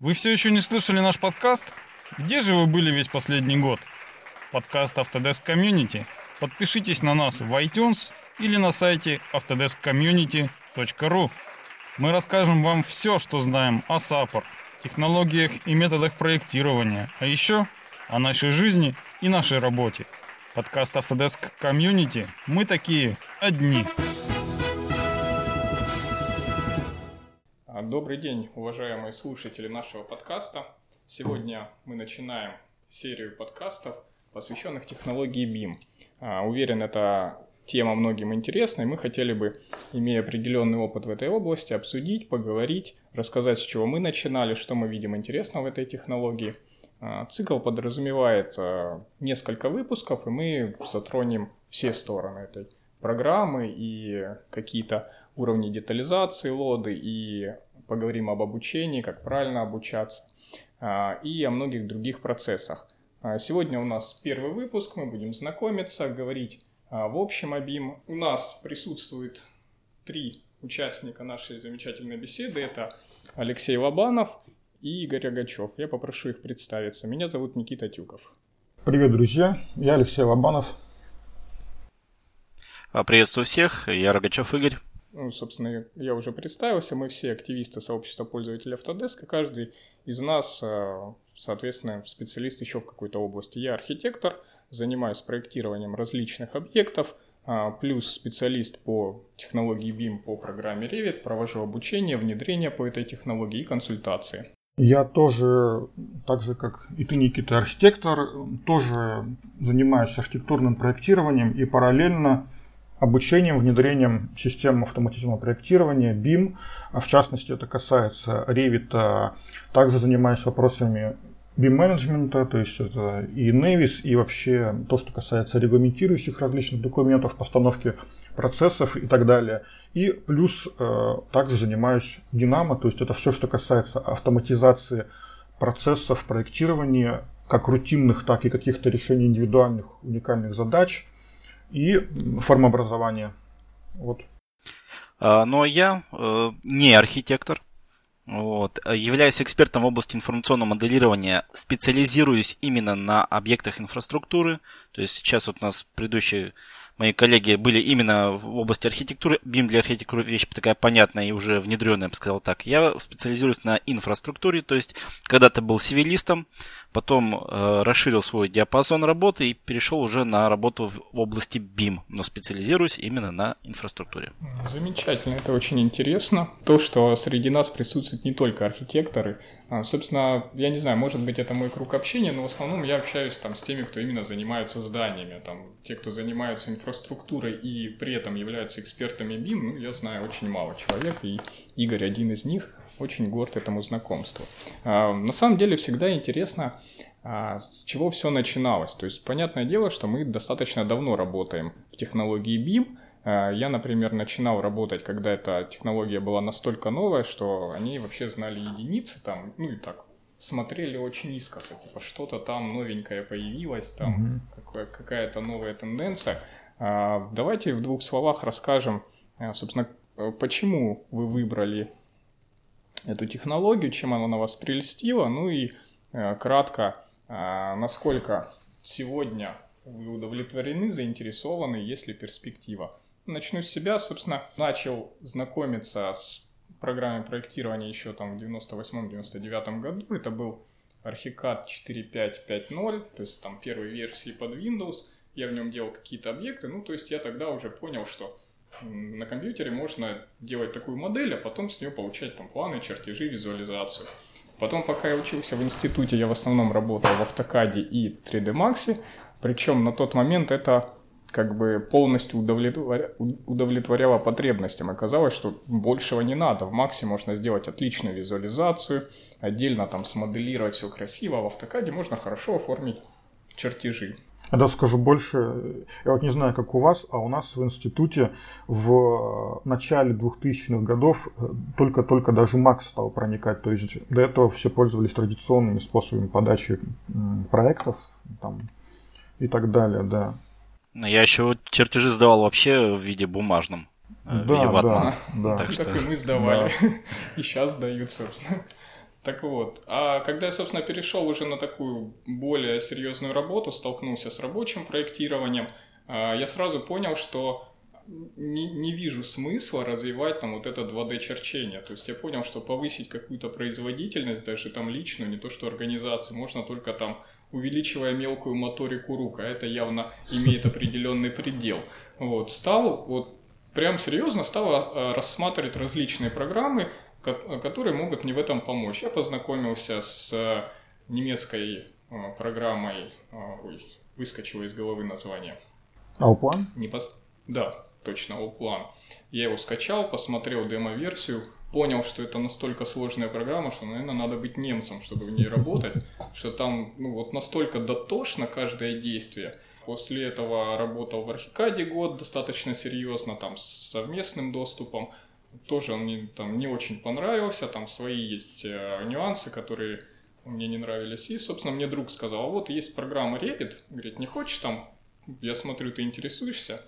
Вы все еще не слышали наш подкаст? Где же вы были весь последний год? Подкаст Autodesk Community. Подпишитесь на нас в iTunes или на сайте autodeskcommunity.ru. Мы расскажем вам все, что знаем о SAPOR, технологиях и методах проектирования, а еще о нашей жизни и нашей работе. Подкаст Autodesk Community. Мы такие одни. Добрый день, уважаемые слушатели нашего подкаста. Сегодня мы начинаем серию подкастов, посвященных технологии BIM. А, уверен, эта тема многим интересна, и мы хотели бы, имея определенный опыт в этой области, обсудить, поговорить, рассказать, с чего мы начинали, что мы видим интересного в этой технологии. А, цикл подразумевает а, несколько выпусков, и мы затронем все стороны этой программы и какие-то уровни детализации лоды, и поговорим об обучении, как правильно обучаться, а, и о многих других процессах. А, сегодня у нас первый выпуск, мы будем знакомиться, говорить а, в общем о BIM. У нас присутствует три участника нашей замечательной беседы. Это Алексей Лобанов и Игорь Рогачев. Я попрошу их представиться. Меня зовут Никита Тюков. Привет, друзья. Я Алексей Лобанов. Приветствую всех. Я Рогачев Игорь ну, собственно, я уже представился, мы все активисты сообщества пользователей Autodesk, каждый из нас, э, соответственно, специалист еще в какой-то области. Я архитектор, занимаюсь проектированием различных объектов, а, плюс специалист по технологии BIM по программе Revit, провожу обучение, внедрение по этой технологии и консультации. Я тоже, так же как и ты, Никита, архитектор, тоже занимаюсь архитектурным проектированием и параллельно обучением, внедрением систем автоматизированного проектирования, BIM. В частности, это касается Revit. Также занимаюсь вопросами BIM-менеджмента, то есть это и Nevis, и вообще то, что касается регламентирующих различных документов, постановки процессов и так далее. И плюс э, также занимаюсь Динамо, то есть это все, что касается автоматизации процессов проектирования, как рутинных, так и каких-то решений индивидуальных, уникальных задач – и формообразование. Вот. А, но я э, не архитектор. Вот. Являюсь экспертом в области информационного моделирования, специализируюсь именно на объектах инфраструктуры. То есть сейчас вот у нас предыдущий мои коллеги были именно в области архитектуры. BIM для архитектуры вещь такая понятная и уже внедренная, я бы сказал так. Я специализируюсь на инфраструктуре, то есть когда-то был сивилистом, потом э, расширил свой диапазон работы и перешел уже на работу в, в области BIM, но специализируюсь именно на инфраструктуре. Замечательно, это очень интересно. То, что среди нас присутствуют не только архитекторы, собственно, я не знаю, может быть, это мой круг общения, но в основном я общаюсь там с теми, кто именно занимается зданиями. Там, те, кто занимаются инфраструктурой и при этом являются экспертами BIM, ну, я знаю очень мало человек, и Игорь один из них, очень горд этому знакомству. А, на самом деле всегда интересно, а, с чего все начиналось. То есть, понятное дело, что мы достаточно давно работаем в технологии BIM, я, например, начинал работать, когда эта технология была настолько новая, что они вообще знали единицы там, ну и так, смотрели очень искоса, типа что-то там новенькое появилось, там mm-hmm. какая-то новая тенденция. А, давайте в двух словах расскажем, э, собственно, э, почему вы выбрали эту технологию, чем она на вас прельстила, ну и кратко, насколько сегодня вы удовлетворены, заинтересованы, есть ли перспектива. Начну с себя, собственно, начал знакомиться с программой проектирования еще там в 98-99 году. Это был Archicad 4.5.5.0, то есть там первой версии под Windows. Я в нем делал какие-то объекты, ну то есть я тогда уже понял, что на компьютере можно делать такую модель, а потом с нее получать там планы, чертежи, визуализацию. Потом, пока я учился в институте, я в основном работал в AutoCAD и 3D Max, причем на тот момент это как бы полностью удовлетворя... удовлетворяла потребностям. Оказалось, что большего не надо. В Максе можно сделать отличную визуализацию, отдельно там смоделировать все красиво, а в автокаде можно хорошо оформить чертежи. Я даже скажу больше, я вот не знаю, как у вас, а у нас в институте в начале 2000-х годов только-только даже Макс стал проникать. То есть до этого все пользовались традиционными способами подачи проектов там, и так далее, да. Я еще чертежи сдавал вообще в виде бумажном. Э, да, в виде ватмана. Да, да. Так, что... так и мы сдавали. Да. И сейчас сдают, собственно. Так вот, а когда я, собственно, перешел уже на такую более серьезную работу, столкнулся с рабочим проектированием, а, я сразу понял, что не, не вижу смысла развивать там вот это 2D черчение. То есть я понял, что повысить какую-то производительность, даже там личную, не то что организации, можно только там увеличивая мелкую моторику рук, а это явно имеет определенный предел. Вот, стал, вот прям серьезно стал а, рассматривать различные программы, которые могут мне в этом помочь. Я познакомился с немецкой а, программой, а, ой, выскочило из головы название. Ауплан? Не пос... Да, точно, Allplan. Я его скачал, посмотрел демо-версию, понял, что это настолько сложная программа, что, наверное, надо быть немцем, чтобы в ней работать, что там ну, вот настолько дотошно каждое действие. После этого работал в Архикаде год достаточно серьезно, там с совместным доступом. Тоже он мне там не очень понравился, там свои есть э, нюансы, которые мне не нравились. И, собственно, мне друг сказал, а вот есть программа Revit, говорит, не хочешь там, я смотрю, ты интересуешься,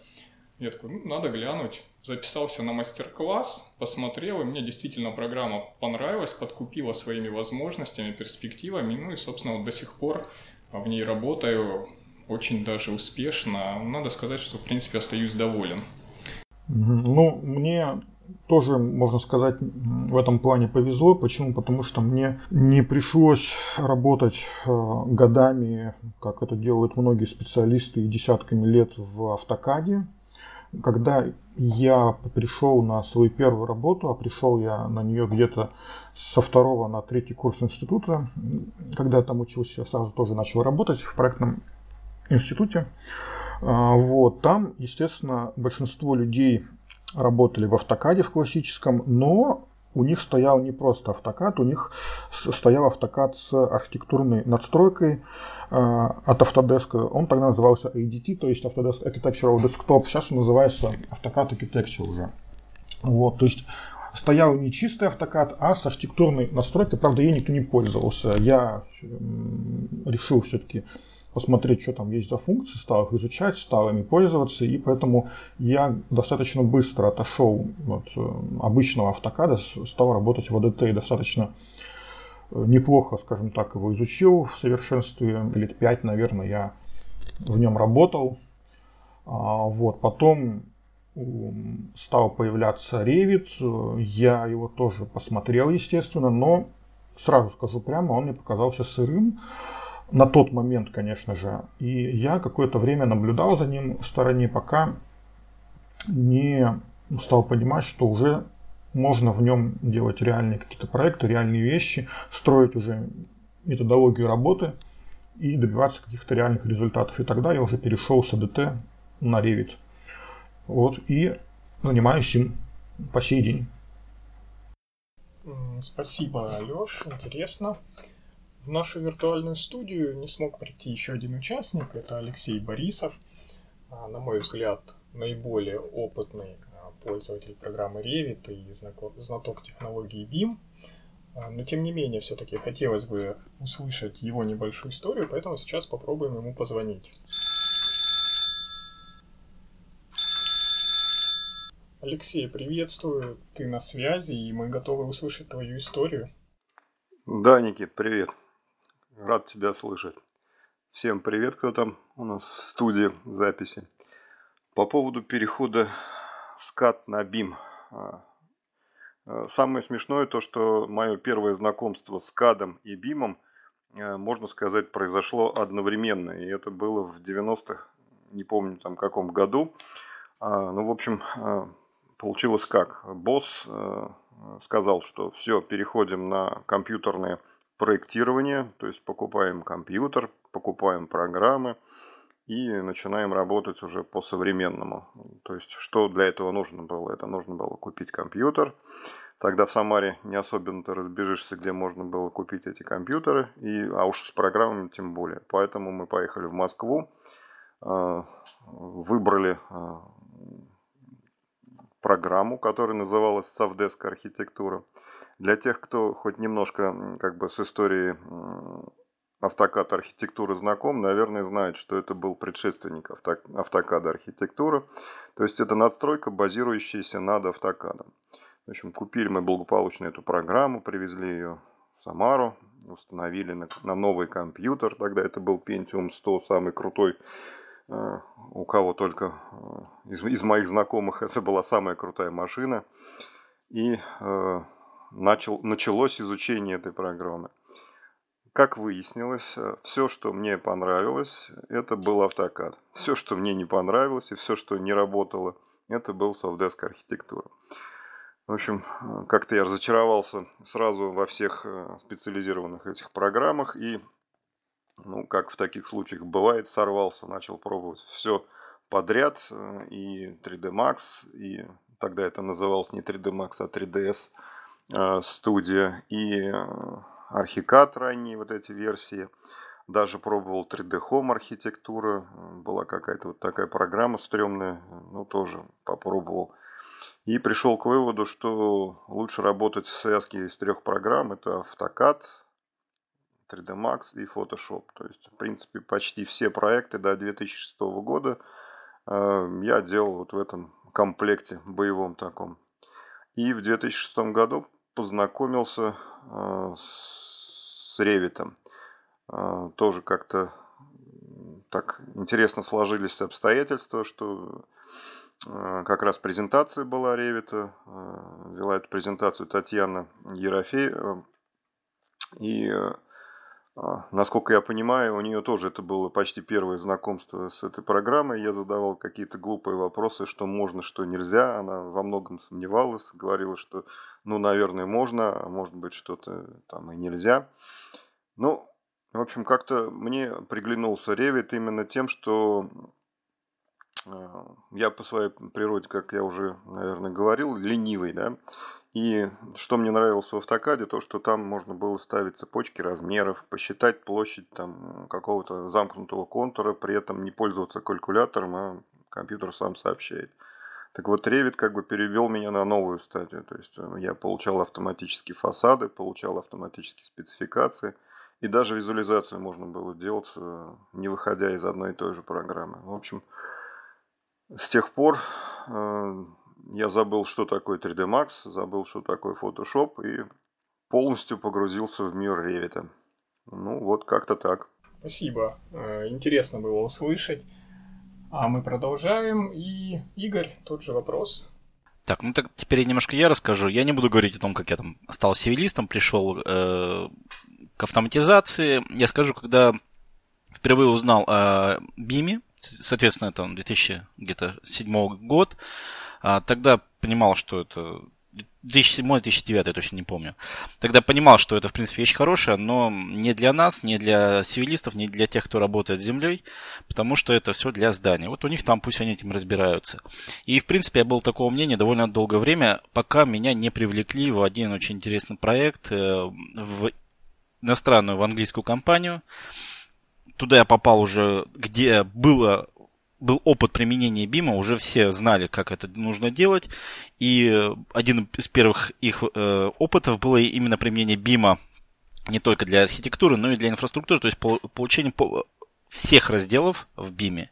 я такой, ну, надо глянуть. Записался на мастер-класс, посмотрел, и мне действительно программа понравилась, подкупила своими возможностями, перспективами. Ну и, собственно, вот до сих пор в ней работаю очень даже успешно. Надо сказать, что, в принципе, остаюсь доволен. Ну, мне тоже, можно сказать, в этом плане повезло. Почему? Потому что мне не пришлось работать э, годами, как это делают многие специалисты, и десятками лет в автокаде когда я пришел на свою первую работу, а пришел я на нее где-то со второго на третий курс института, когда я там учился, я сразу тоже начал работать в проектном институте. А, вот, там, естественно, большинство людей работали в автокаде в классическом, но у них стоял не просто автокад, у них стоял автокад с архитектурной надстройкой, от Autodesk. Он тогда назывался ADT, то есть Autodesk Architectural Desktop. Сейчас он называется AutoCAD Architecture уже. Вот, то есть стоял не чистый автокад, а с архитектурной настройкой. Правда, ей никто не пользовался. Я решил все-таки посмотреть, что там есть за функции, стал их изучать, стал ими пользоваться, и поэтому я достаточно быстро отошел от э, обычного автокада, стал работать в ADT достаточно неплохо, скажем так, его изучил в совершенстве. Лет пять, наверное, я в нем работал. А, вот. Потом стал появляться Revit. Я его тоже посмотрел, естественно, но сразу скажу прямо, он мне показался сырым. На тот момент, конечно же. И я какое-то время наблюдал за ним в стороне, пока не стал понимать, что уже можно в нем делать реальные какие-то проекты, реальные вещи, строить уже методологию работы и добиваться каких-то реальных результатов. И тогда я уже перешел с ADT на Revit. Вот, и занимаюсь им по сей день. Спасибо, Алеш, интересно. В нашу виртуальную студию не смог прийти еще один участник, это Алексей Борисов. А, на мой взгляд, наиболее опытный пользователь программы Revit и знаток технологии BIM. А, но тем не менее, все-таки хотелось бы услышать его небольшую историю, поэтому сейчас попробуем ему позвонить. Алексей, приветствую, ты на связи, и мы готовы услышать твою историю. Да, Никит, привет. Рад тебя слышать. Всем привет, кто там у нас в студии записи. По поводу перехода скат на BIM. А, а, самое смешное то, что мое первое знакомство с кадом и бимом, а, можно сказать, произошло одновременно. И это было в 90-х, не помню там каком году. Ну, в общем, получилось как. Босс сказал, что все, переходим на компьютерное проектирование, то есть покупаем компьютер, покупаем программы, и начинаем работать уже по-современному. То есть, что для этого нужно было? Это нужно было купить компьютер. Тогда в Самаре не особенно ты разбежишься, где можно было купить эти компьютеры, и, а уж с программами тем более. Поэтому мы поехали в Москву, а, выбрали а, программу, которая называлась Совдеск архитектура. Для тех, кто хоть немножко как бы с историей автокад архитектуры знаком, наверное, знает, что это был предшественник автокада архитектуры. То есть это надстройка, базирующаяся над автокадом. В общем, купили мы благополучно эту программу, привезли ее Самару, установили на, на новый компьютер, тогда это был Pentium 100, самый крутой, э, у кого только э, из, из моих знакомых это была самая крутая машина. И э, начал, началось изучение этой программы. Как выяснилось, э, все, что мне понравилось, это был автокад. Все, что мне не понравилось и все, что не работало, это был Softdesk архитектура. В общем, э, как-то я разочаровался сразу во всех э, специализированных этих программах и, ну, как в таких случаях бывает, сорвался, начал пробовать все подряд, и 3D Max, и тогда это называлось не 3D Max, а 3ds студия, и Archicad ранние вот эти версии. Даже пробовал 3D Home архитектура. Была какая-то вот такая программа стрёмная. Ну, тоже попробовал. И пришел к выводу, что лучше работать в связке из трех программ. Это AutoCAD, 3D Max и Photoshop. То есть, в принципе, почти все проекты до 2006 года э, я делал вот в этом комплекте боевом таком. И в 2006 году познакомился э, с Ревитом. Э, тоже как-то так интересно сложились обстоятельства, что э, как раз презентация была Ревита. Вела эту презентацию Татьяна Ерофеева. И а, насколько я понимаю, у нее тоже это было почти первое знакомство с этой программой. Я задавал какие-то глупые вопросы, что можно, что нельзя. Она во многом сомневалась, говорила, что, ну, наверное, можно, а может быть, что-то там и нельзя. Ну, в общем, как-то мне приглянулся Revit именно тем, что а, я по своей природе, как я уже, наверное, говорил, ленивый, да, и что мне нравилось в автокаде, то, что там можно было ставить цепочки размеров, посчитать площадь там, какого-то замкнутого контура, при этом не пользоваться калькулятором, а компьютер сам сообщает. Так вот, Revit как бы перевел меня на новую стадию. То есть э, я получал автоматические фасады, получал автоматические спецификации. И даже визуализацию можно было делать, э, не выходя из одной и той же программы. В общем, с тех пор э, я забыл, что такое 3D Max, забыл, что такое Photoshop и полностью погрузился в мир Revit. Ну, вот как-то так. Спасибо. Э, интересно было услышать. А мы продолжаем. И Игорь, тот же вопрос. Так, ну так теперь немножко я расскажу. Я не буду говорить о том, как я там стал сивилистом, пришел э, к автоматизации. Я скажу, когда впервые узнал о BIM, соответственно, это 2007 год, а, тогда понимал, что это 2007-2009, я точно не помню. Тогда понимал, что это, в принципе, вещь хорошая, но не для нас, не для цивилистов, не для тех, кто работает с землей, потому что это все для здания. Вот у них там пусть они этим разбираются. И, в принципе, я был такого мнения довольно долгое время, пока меня не привлекли в один очень интересный проект э, в иностранную, в английскую компанию. Туда я попал уже, где было был опыт применения бима, уже все знали, как это нужно делать. И один из первых их э, опытов было именно применение бима не только для архитектуры, но и для инфраструктуры, то есть получение всех разделов в биме.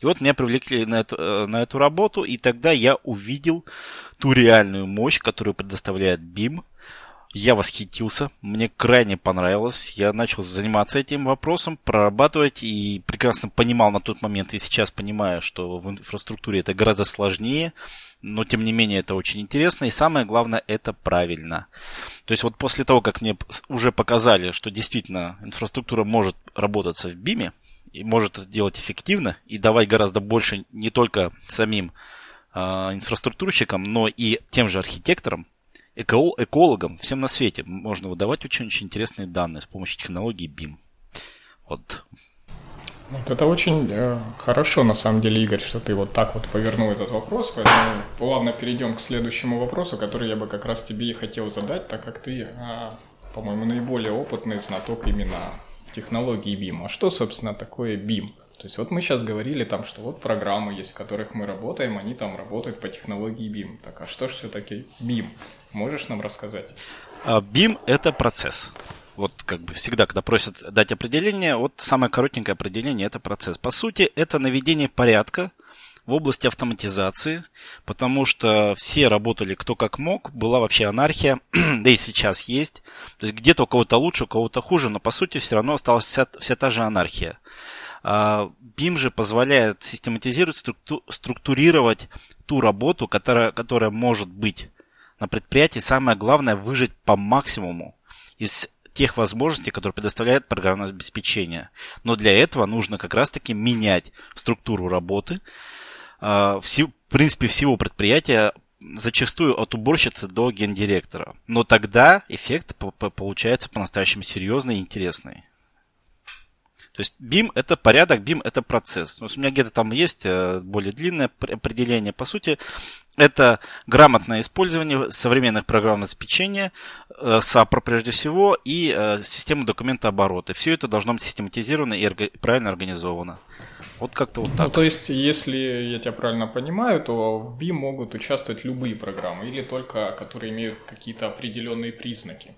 И вот меня привлекли на эту, э, на эту работу, и тогда я увидел ту реальную мощь, которую предоставляет BIM я восхитился, мне крайне понравилось. Я начал заниматься этим вопросом, прорабатывать и прекрасно понимал на тот момент и сейчас понимаю, что в инфраструктуре это гораздо сложнее, но тем не менее это очень интересно и самое главное это правильно. То есть вот после того, как мне уже показали, что действительно инфраструктура может работаться в BIM и может это делать эффективно и давать гораздо больше не только самим э, инфраструктурщикам, но и тем же архитекторам, эко- экологам, всем на свете можно выдавать очень-очень интересные данные с помощью технологии BIM. Вот. Вот это очень э, хорошо, на самом деле, Игорь, что ты вот так вот повернул этот вопрос, поэтому плавно перейдем к следующему вопросу, который я бы как раз тебе и хотел задать, так как ты, э, по-моему, наиболее опытный знаток именно технологии BIM. А что, собственно, такое BIM? То есть вот мы сейчас говорили там, что вот программы есть, в которых мы работаем, они там работают по технологии BIM. Так а что же все-таки BIM? Можешь нам рассказать? BIM а, – это процесс. Вот как бы всегда, когда просят дать определение, вот самое коротенькое определение – это процесс. По сути, это наведение порядка в области автоматизации, потому что все работали кто как мог, была вообще анархия, да и сейчас есть. То есть где-то у кого-то лучше, у кого-то хуже, но по сути все равно осталась вся, вся та же анархия. BIM а, же позволяет систематизировать, структурировать ту работу, которая, которая может быть на предприятии. Самое главное выжить по максимуму из тех возможностей, которые предоставляет программное обеспечение. Но для этого нужно как раз-таки менять структуру работы, э, в принципе, всего предприятия, зачастую от уборщицы до гендиректора. Но тогда эффект получается по-настоящему серьезный и интересный. То есть BIM это порядок, BIM это процесс. У меня где-то там есть э, более длинное определение. По сути, это грамотное использование современных программного обеспечения, э, SAP прежде всего, и э, системы документооборота. Все это должно быть систематизировано и правильно организовано. Вот как-то вот ну, так. Ну, то есть, если я тебя правильно понимаю, то в BIM могут участвовать любые программы или только которые имеют какие-то определенные признаки?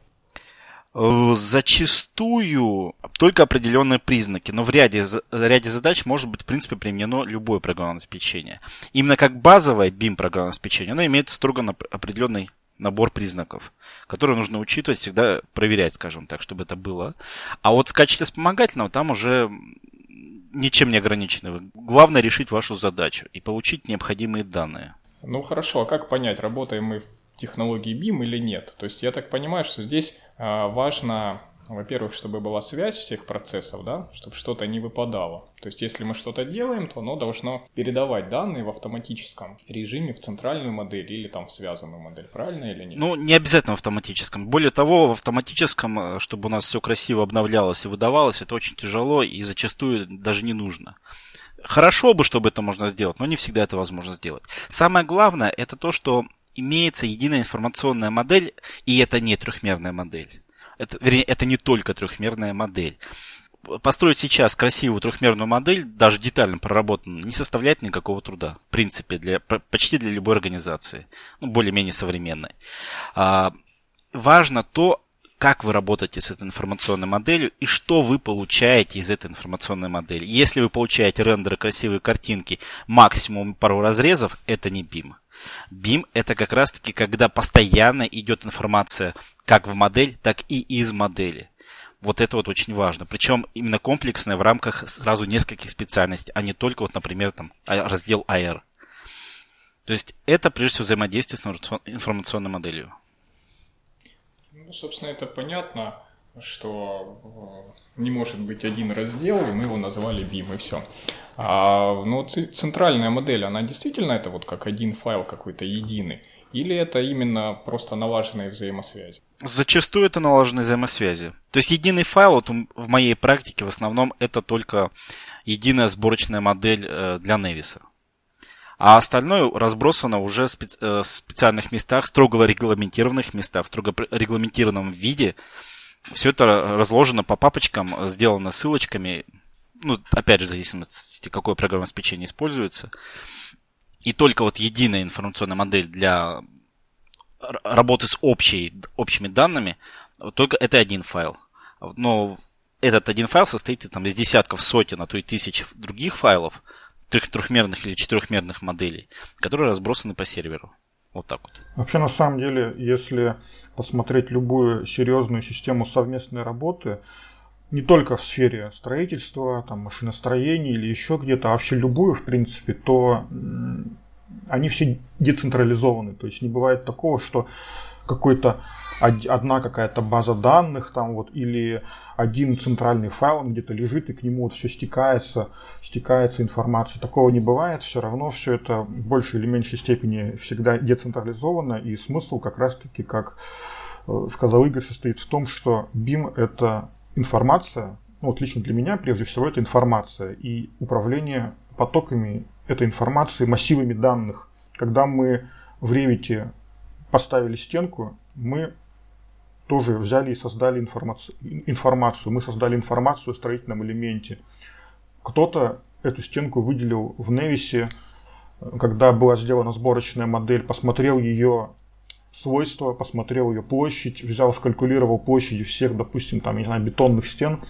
Э, зачастую только определенные признаки, но в ряде, в ряде задач может быть, в принципе, применено любое программное обеспечение. Именно как базовое BIM программное обеспечение, оно имеет строго определенный набор признаков, которые нужно учитывать, всегда проверять, скажем так, чтобы это было. А вот в качестве вспомогательного там уже ничем не ограничены. Главное решить вашу задачу и получить необходимые данные. Ну хорошо, а как понять, работаем мы в технологии BIM или нет. То есть я так понимаю, что здесь а, важно, во-первых, чтобы была связь всех процессов, да, чтобы что-то не выпадало. То есть если мы что-то делаем, то оно должно передавать данные в автоматическом режиме в центральную модель или там в связанную модель, правильно или нет? Ну, не обязательно в автоматическом. Более того, в автоматическом, э, чтобы у нас все красиво обновлялось и выдавалось, это очень тяжело и зачастую даже не нужно. Хорошо бы, чтобы это можно сделать, но не всегда это возможно сделать. Самое главное, это то, что имеется единая информационная модель, и это не трехмерная модель. Это, вернее, это не только трехмерная модель. Построить сейчас красивую трехмерную модель, даже детально проработанную, не составляет никакого труда. В принципе, для, почти для любой организации. Ну, более-менее современной. А, важно то, как вы работаете с этой информационной моделью и что вы получаете из этой информационной модели. Если вы получаете рендеры, красивые картинки, максимум пару разрезов, это не BIM. BIM это как раз таки, когда постоянно идет информация как в модель, так и из модели. Вот это вот очень важно. Причем именно комплексное в рамках сразу нескольких специальностей, а не только, вот, например, там, а, раздел AR. То есть это прежде всего взаимодействие с информационной моделью. Ну, собственно, это понятно, что э, не может быть один раздел, и мы его назвали BIM, и все. А, ну, центральная модель, она действительно это вот как один файл какой-то единый? Или это именно просто налаженные взаимосвязи? Зачастую это налаженные взаимосвязи. То есть единый файл, вот в моей практике в основном это только единая сборочная модель э, для Невиса. А остальное разбросано уже в э, специальных местах, строго регламентированных местах, в строго регламентированном виде. Все это разложено по папочкам, сделано ссылочками, ну, опять же, в зависимости, какое программное обеспечение используется. И только вот единая информационная модель для работы с общей, общими данными, только это один файл. Но этот один файл состоит там, из десятков, сотен, а то и тысяч других файлов, трех, трехмерных или четырехмерных моделей, которые разбросаны по серверу. Вот так вот. Вообще, на самом деле, если посмотреть любую серьезную систему совместной работы, не только в сфере строительства, там, машиностроения или еще где-то, а вообще любую, в принципе, то они все децентрализованы. То есть не бывает такого, что какой-то одна какая-то база данных там вот или один центральный файл он где-то лежит и к нему вот все стекается, стекается информация. Такого не бывает, все равно все это в большей или меньшей степени всегда децентрализовано и смысл как раз-таки, как э, сказал Игорь, состоит в том, что BIM это информация, ну, вот лично для меня прежде всего это информация и управление потоками этой информации, массивами данных. Когда мы в Revit поставили стенку, мы тоже взяли и создали информацию, информацию. Мы создали информацию о строительном элементе. Кто-то эту стенку выделил в Невисе, когда была сделана сборочная модель, посмотрел ее свойства, посмотрел ее площадь, взял, скалькулировал площади всех, допустим, там, не знаю, бетонных стен,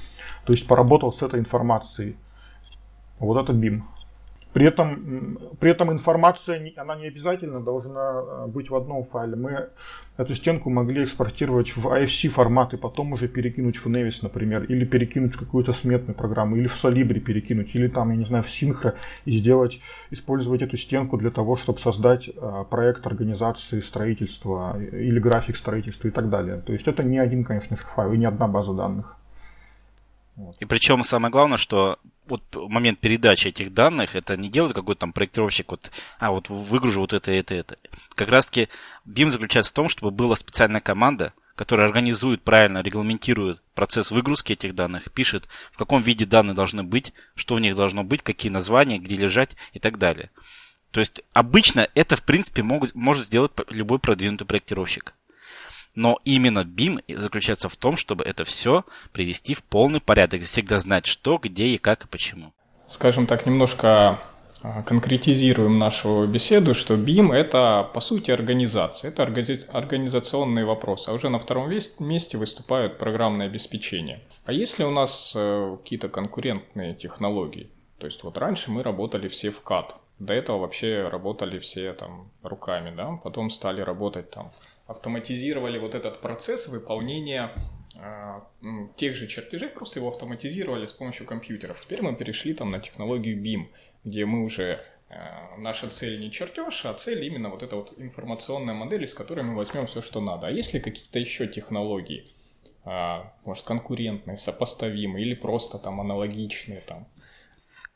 то есть поработал с этой информацией. Вот это BIM. При этом, при этом информация, она не обязательно должна э, быть в одном файле. Мы эту стенку могли экспортировать в AFC формат и потом уже перекинуть в Nevis, например, или перекинуть в какую-то сметную программу, или в Solibri перекинуть, или там, я не знаю, в Synchro и сделать, использовать эту стенку для того, чтобы создать э, проект организации строительства или график строительства и так далее. То есть это не один, конечно файл и не одна база данных. И причем самое главное, что вот момент передачи этих данных, это не делает какой-то там проектировщик, вот, а вот выгружу вот это, это, это. Как раз таки BIM заключается в том, чтобы была специальная команда, которая организует, правильно регламентирует процесс выгрузки этих данных, пишет, в каком виде данные должны быть, что в них должно быть, какие названия, где лежать и так далее. То есть обычно это, в принципе, могут, может сделать любой продвинутый проектировщик. Но именно BIM заключается в том, чтобы это все привести в полный порядок, всегда знать, что, где и как и почему. Скажем так, немножко а, конкретизируем нашу беседу, что BIM – это, по сути, организация. Это организационные вопросы. А уже на втором месте выступают программное обеспечение. А если у нас э, какие-то конкурентные технологии? То есть вот раньше мы работали все в CAD. До этого вообще работали все там руками, да? Потом стали работать там автоматизировали вот этот процесс выполнения э, тех же чертежей, просто его автоматизировали с помощью компьютеров. Теперь мы перешли там на технологию BIM, где мы уже э, наша цель не чертеж, а цель именно вот эта вот информационная модель, из которой мы возьмем все, что надо. А есть ли какие-то еще технологии, э, может, конкурентные, сопоставимые или просто там аналогичные там?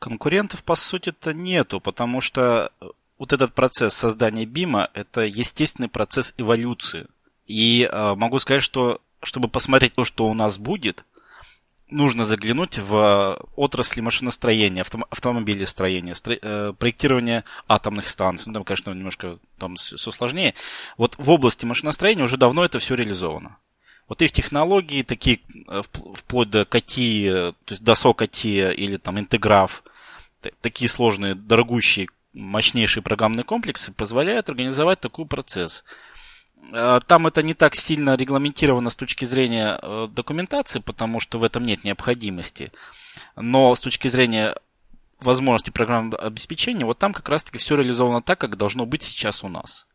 Конкурентов, по сути-то, нету, потому что вот этот процесс создания бима – это естественный процесс эволюции. И э, могу сказать, что чтобы посмотреть то, что у нас будет, нужно заглянуть в отрасли машиностроения, авто, автомобилестроения, стро, э, проектирования атомных станций. Ну, там, конечно, немножко там все сложнее. Вот в области машиностроения уже давно это все реализовано. Вот их технологии, такие э, вплоть до КАТИ, то есть до СО-КАТИ или там интеграф, такие сложные, дорогущие мощнейшие программные комплексы позволяют организовать такой процесс. А, там это не так сильно регламентировано с точки зрения э, документации, потому что в этом нет необходимости. Но с точки зрения возможности программного обеспечения, вот там как раз-таки все реализовано так, как должно быть сейчас у нас.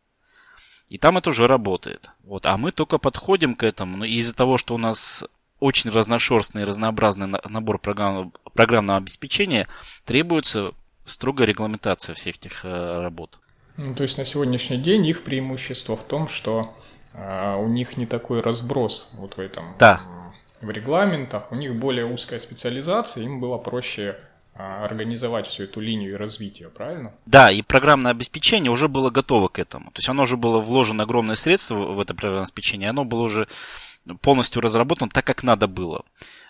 И там это уже работает. Вот. А мы только подходим к этому. Но из-за того, что у нас очень разношерстный и разнообразный набор программного, программного обеспечения, требуется строгая регламентация всех этих э, работ. Ну, то есть на сегодняшний день их преимущество в том, что э, у них не такой разброс вот в этом да. в регламентах, у них более узкая специализация, им было проще э, организовать всю эту линию развития, правильно? Да, и программное обеспечение уже было готово к этому. То есть оно уже было вложено огромное средство в это программное обеспечение, оно было уже полностью разработано так, как надо было.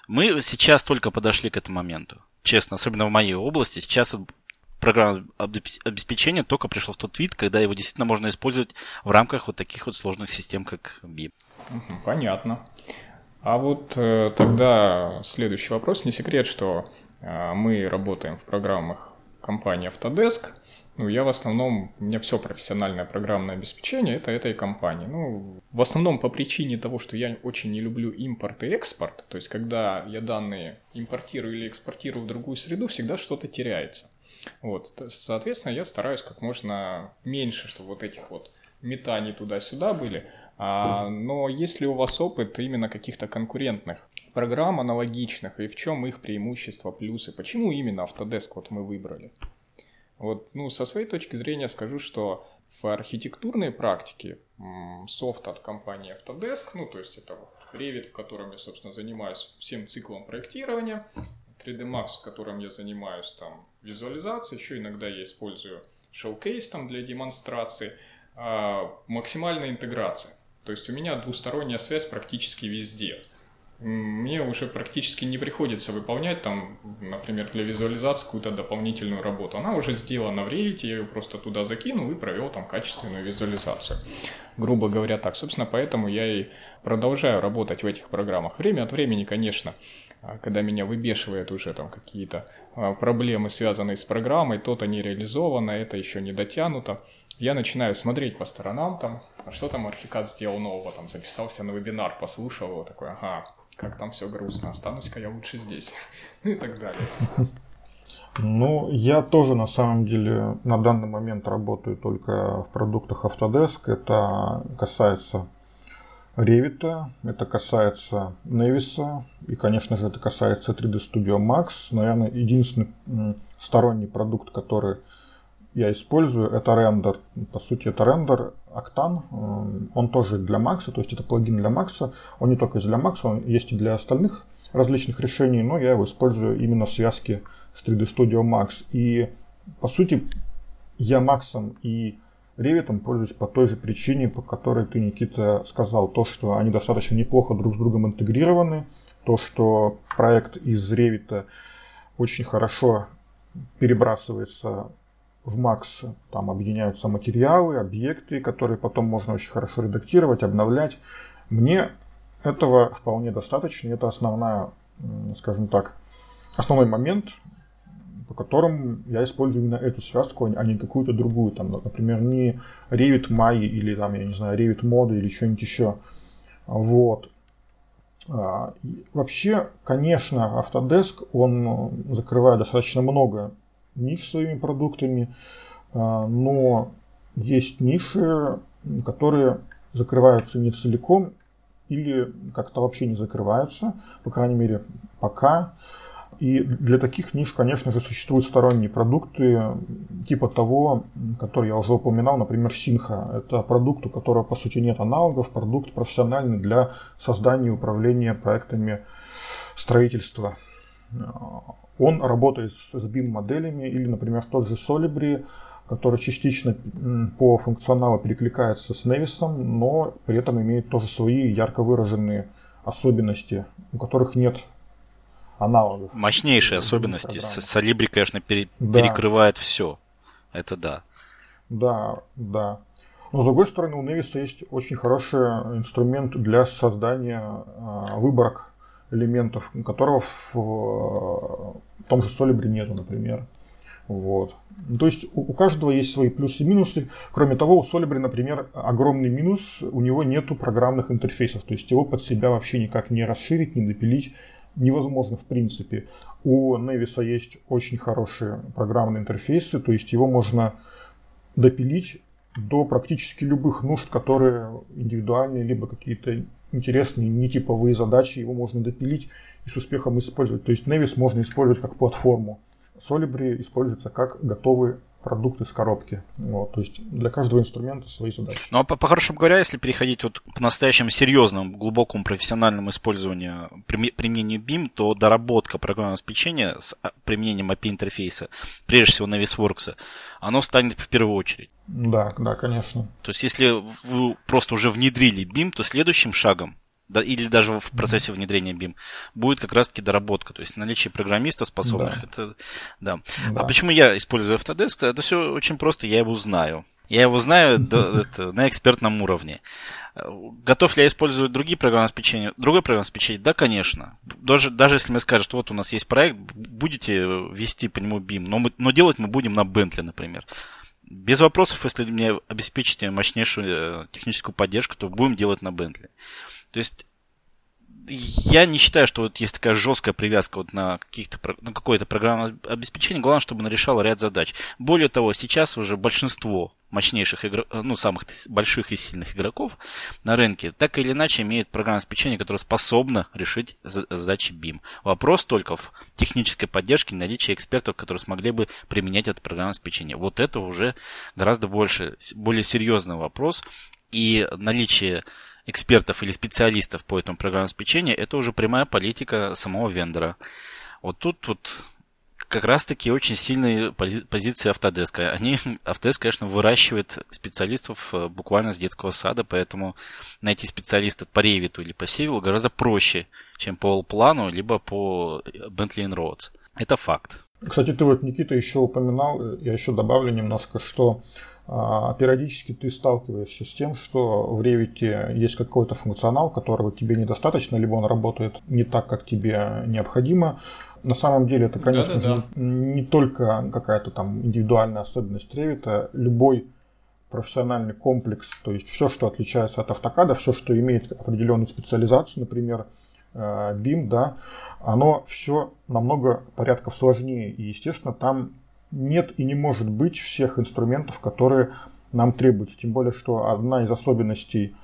Мы сейчас только подошли к этому моменту. Честно, особенно в моей области, сейчас программное обеспечение только пришло в тот вид, когда его действительно можно использовать в рамках вот таких вот сложных систем, как BIM. Понятно. А вот э, тогда следующий вопрос. Не секрет, что э, мы работаем в программах компании Autodesk. Ну, я в основном, у меня все профессиональное программное обеспечение, это этой компании. Ну, в основном по причине того, что я очень не люблю импорт и экспорт. То есть, когда я данные импортирую или экспортирую в другую среду, всегда что-то теряется. Вот, соответственно, я стараюсь как можно меньше, чтобы вот этих вот метаний туда-сюда были. А, но если у вас опыт именно каких-то конкурентных программ аналогичных, и в чем их преимущества, плюсы, почему именно Autodesk вот мы выбрали? Вот, ну, со своей точки зрения скажу, что в архитектурной практике софт от компании Autodesk, ну, то есть это Revit, в котором я, собственно, занимаюсь всем циклом проектирования, 3D Max, в котором я занимаюсь там визуализацией, еще иногда я использую Showcase там для демонстрации, а, максимальная интеграция. То есть у меня двусторонняя связь практически везде. Мне уже практически не приходится выполнять там, например, для визуализации какую-то дополнительную работу. Она уже сделана в Revit, я ее просто туда закинул и провел там качественную визуализацию. Грубо говоря так. Собственно, поэтому я и продолжаю работать в этих программах. Время от времени, конечно, когда меня выбешивают уже там какие-то а, проблемы, связанные с программой, то-то не реализовано, это еще не дотянуто, я начинаю смотреть по сторонам там, а что там Архикад сделал нового, там записался на вебинар, послушал его, такой, ага, как там все грустно, останусь-ка я лучше здесь, ну и так далее. Ну, я тоже на самом деле на данный момент работаю только в продуктах Autodesk. Это касается Revit, это касается Nevis, и, конечно же, это касается 3D Studio Max. Наверное, единственный сторонний продукт, который я использую, это рендер. По сути, это рендер Octane. Он тоже для Max, то есть это плагин для Max. Он не только для Max, он есть и для остальных различных решений, но я его использую именно в связке с 3D Studio Max. И, по сути, я Max и Revit пользуюсь по той же причине, по которой ты, Никита, сказал. То, что они достаточно неплохо друг с другом интегрированы, то, что проект из Revit очень хорошо перебрасывается в Max, там объединяются материалы, объекты, которые потом можно очень хорошо редактировать, обновлять. Мне этого вполне достаточно, это основная, скажем так, основной момент, по которым я использую именно эту связку, а не какую-то другую, там, например, не Revit Mai или там, я не знаю, Revit Mode или что-нибудь еще. Вот. А, вообще, конечно, Autodesk, он закрывает достаточно много ниш своими продуктами, а, но есть ниши, которые закрываются не целиком или как-то вообще не закрываются, по крайней мере, пока. И для таких ниш, конечно же, существуют сторонние продукты, типа того, который я уже упоминал, например, Синха. Это продукт, у которого, по сути, нет аналогов, продукт профессиональный для создания и управления проектами строительства. Он работает с BIM-моделями или, например, тот же Solibri, который частично по функционалу перекликается с Nevis, но при этом имеет тоже свои ярко выраженные особенности, у которых нет аналогов. Мощнейшие особенности. Солибри, конечно, пере- да. перекрывает все. Это да. Да, да. Но с другой стороны, у Невиса есть очень хороший инструмент для создания э, выборок элементов, которого в, в том же Solibri нету, например. Вот. То есть у, у каждого есть свои плюсы и минусы. Кроме того, у Solibri, например, огромный минус, у него нету программных интерфейсов. То есть его под себя вообще никак не расширить, не допилить невозможно в принципе. У Nevis есть очень хорошие программные интерфейсы, то есть его можно допилить до практически любых нужд, которые индивидуальные, либо какие-то интересные, нетиповые задачи, его можно допилить и с успехом использовать. То есть Nevis можно использовать как платформу. Solibri используется как готовый продукты с коробки. Вот, то есть для каждого инструмента свои задачи. Ну а по-хорошему говоря, если переходить вот к настоящему серьезному, глубокому профессиональному использованию, применению BIM, то доработка программного обеспечения с а, применением API-интерфейса, прежде всего на VisWorks, оно станет в первую очередь. Да, да, конечно. То есть если вы просто уже внедрили BIM, то следующим шагом да, или даже в процессе внедрения BIM, будет как раз-таки доработка. То есть наличие программистов способных. Да. Это, да. да. А почему я использую Autodesk? Это все очень просто, я его знаю. Я его знаю до, это, на экспертном уровне. Готов ли я использовать другие программные обеспечения? Другое программное обеспечение? Да, конечно. Даже, даже если мне скажут, вот у нас есть проект, будете вести по нему BIM, но, мы, но делать мы будем на Bentley, например. Без вопросов, если мне обеспечите мощнейшую э, техническую поддержку, то будем делать на Bentley. То есть я не считаю, что вот есть такая жесткая привязка вот на, каких-то, на какое-то программное обеспечение. Главное, чтобы оно решало ряд задач. Более того, сейчас уже большинство мощнейших игроков, ну, самых больших и сильных игроков на рынке так или иначе имеют программное обеспечение, которое способно решить задачи BIM. Вопрос только в технической поддержке и наличии экспертов, которые смогли бы применять это программное обеспечение. Вот это уже гораздо больше, более серьезный вопрос. И наличие экспертов или специалистов по этому программному обеспечению, это уже прямая политика самого вендора. Вот тут вот как раз-таки очень сильные позиции Autodesk. Они, Autodesk, конечно, выращивает специалистов э, буквально с детского сада, поэтому найти специалиста по Revit или по Civil гораздо проще, чем по плану, либо по Bentley Roads. Это факт. Кстати, ты вот, Никита, еще упоминал, э, я еще добавлю немножко, что периодически ты сталкиваешься с тем, что в Revit есть какой-то функционал, которого тебе недостаточно, либо он работает не так, как тебе необходимо. На самом деле это, конечно же, не только какая-то там индивидуальная особенность Revit, а любой профессиональный комплекс, то есть все, что отличается от автокада, все, что имеет определенную специализацию, например, BIM, да, оно все намного порядков сложнее. И, естественно, там нет и не может быть всех инструментов, которые нам требуются. Тем более, что одна из особенностей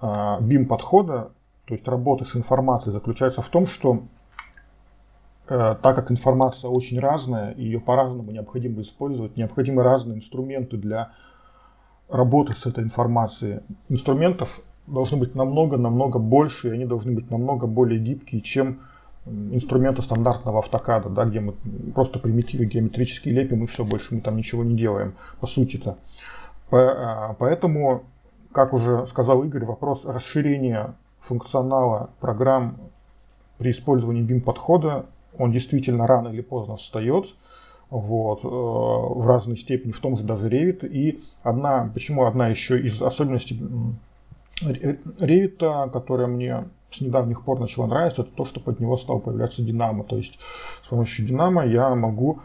BIM-подхода, то есть работы с информацией, заключается в том, что Э, так как информация очень разная, ее по-разному необходимо использовать, необходимы разные инструменты для работы с этой информацией. Инструментов должны быть намного-намного больше, и они должны быть намного более гибкие, чем инструменты стандартного автокада, да, где мы просто примитивы геометрически лепим и все, больше мы там ничего не делаем, по сути-то. Э, поэтому, как уже сказал Игорь, вопрос расширения функционала программ при использовании BIM-подхода он действительно рано или поздно встает, вот, э, в разной степени, в том же даже Revit. И одна, почему одна еще из особенностей Revit, которая мне с недавних пор начала нравиться, это то, что под него стал появляться Динамо. То есть с помощью Динамо я могу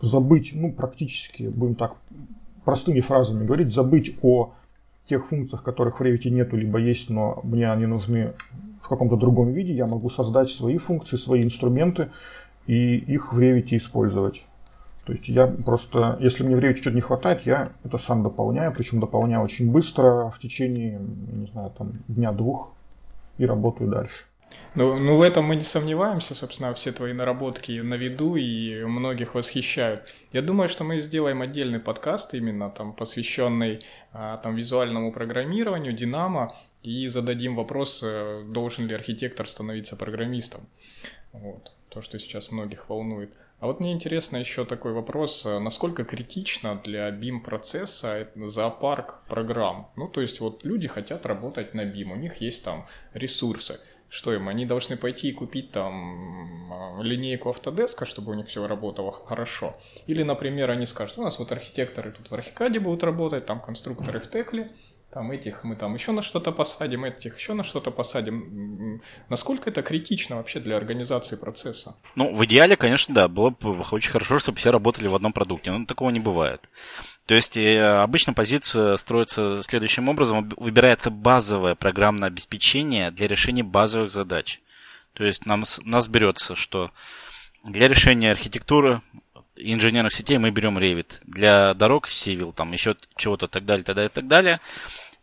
забыть, ну, практически, будем так простыми фразами говорить, забыть о тех функциях, которых в Revit нету, либо есть, но мне они нужны в каком-то другом виде, я могу создать свои функции, свои инструменты и их в Revit использовать. То есть я просто, если мне в Revit что-то не хватает, я это сам дополняю, причем дополняю очень быстро, в течение, не знаю, там, дня-двух и работаю дальше. Ну, ну, в этом мы не сомневаемся, собственно, все твои наработки на виду и многих восхищают. Я думаю, что мы сделаем отдельный подкаст, именно там посвященный а, там, визуальному программированию, Динамо, и зададим вопрос, э, должен ли архитектор становиться программистом. Вот, то, что сейчас многих волнует. А вот мне интересно еще такой вопрос, э, насколько критично для BIM-процесса зоопарк программ? Ну, то есть вот люди хотят работать на BIM, у них есть там ресурсы. Что им, они должны пойти и купить там э, линейку Autodesk, чтобы у них все работало хорошо? Или, например, они скажут, у нас вот архитекторы тут в Архикаде будут работать, там конструкторы в Текле, там этих мы там еще на что-то посадим, этих еще на что-то посадим. Насколько это критично вообще для организации процесса? Ну, в идеале, конечно, да, было бы очень хорошо, чтобы все работали в одном продукте, но такого не бывает. То есть э, обычно позиция строится следующим образом. Выбирается базовое программное обеспечение для решения базовых задач. То есть нам, нас берется, что для решения архитектуры инженерных сетей мы берем Revit. Для дорог Civil, там еще чего-то так далее, так далее, так далее.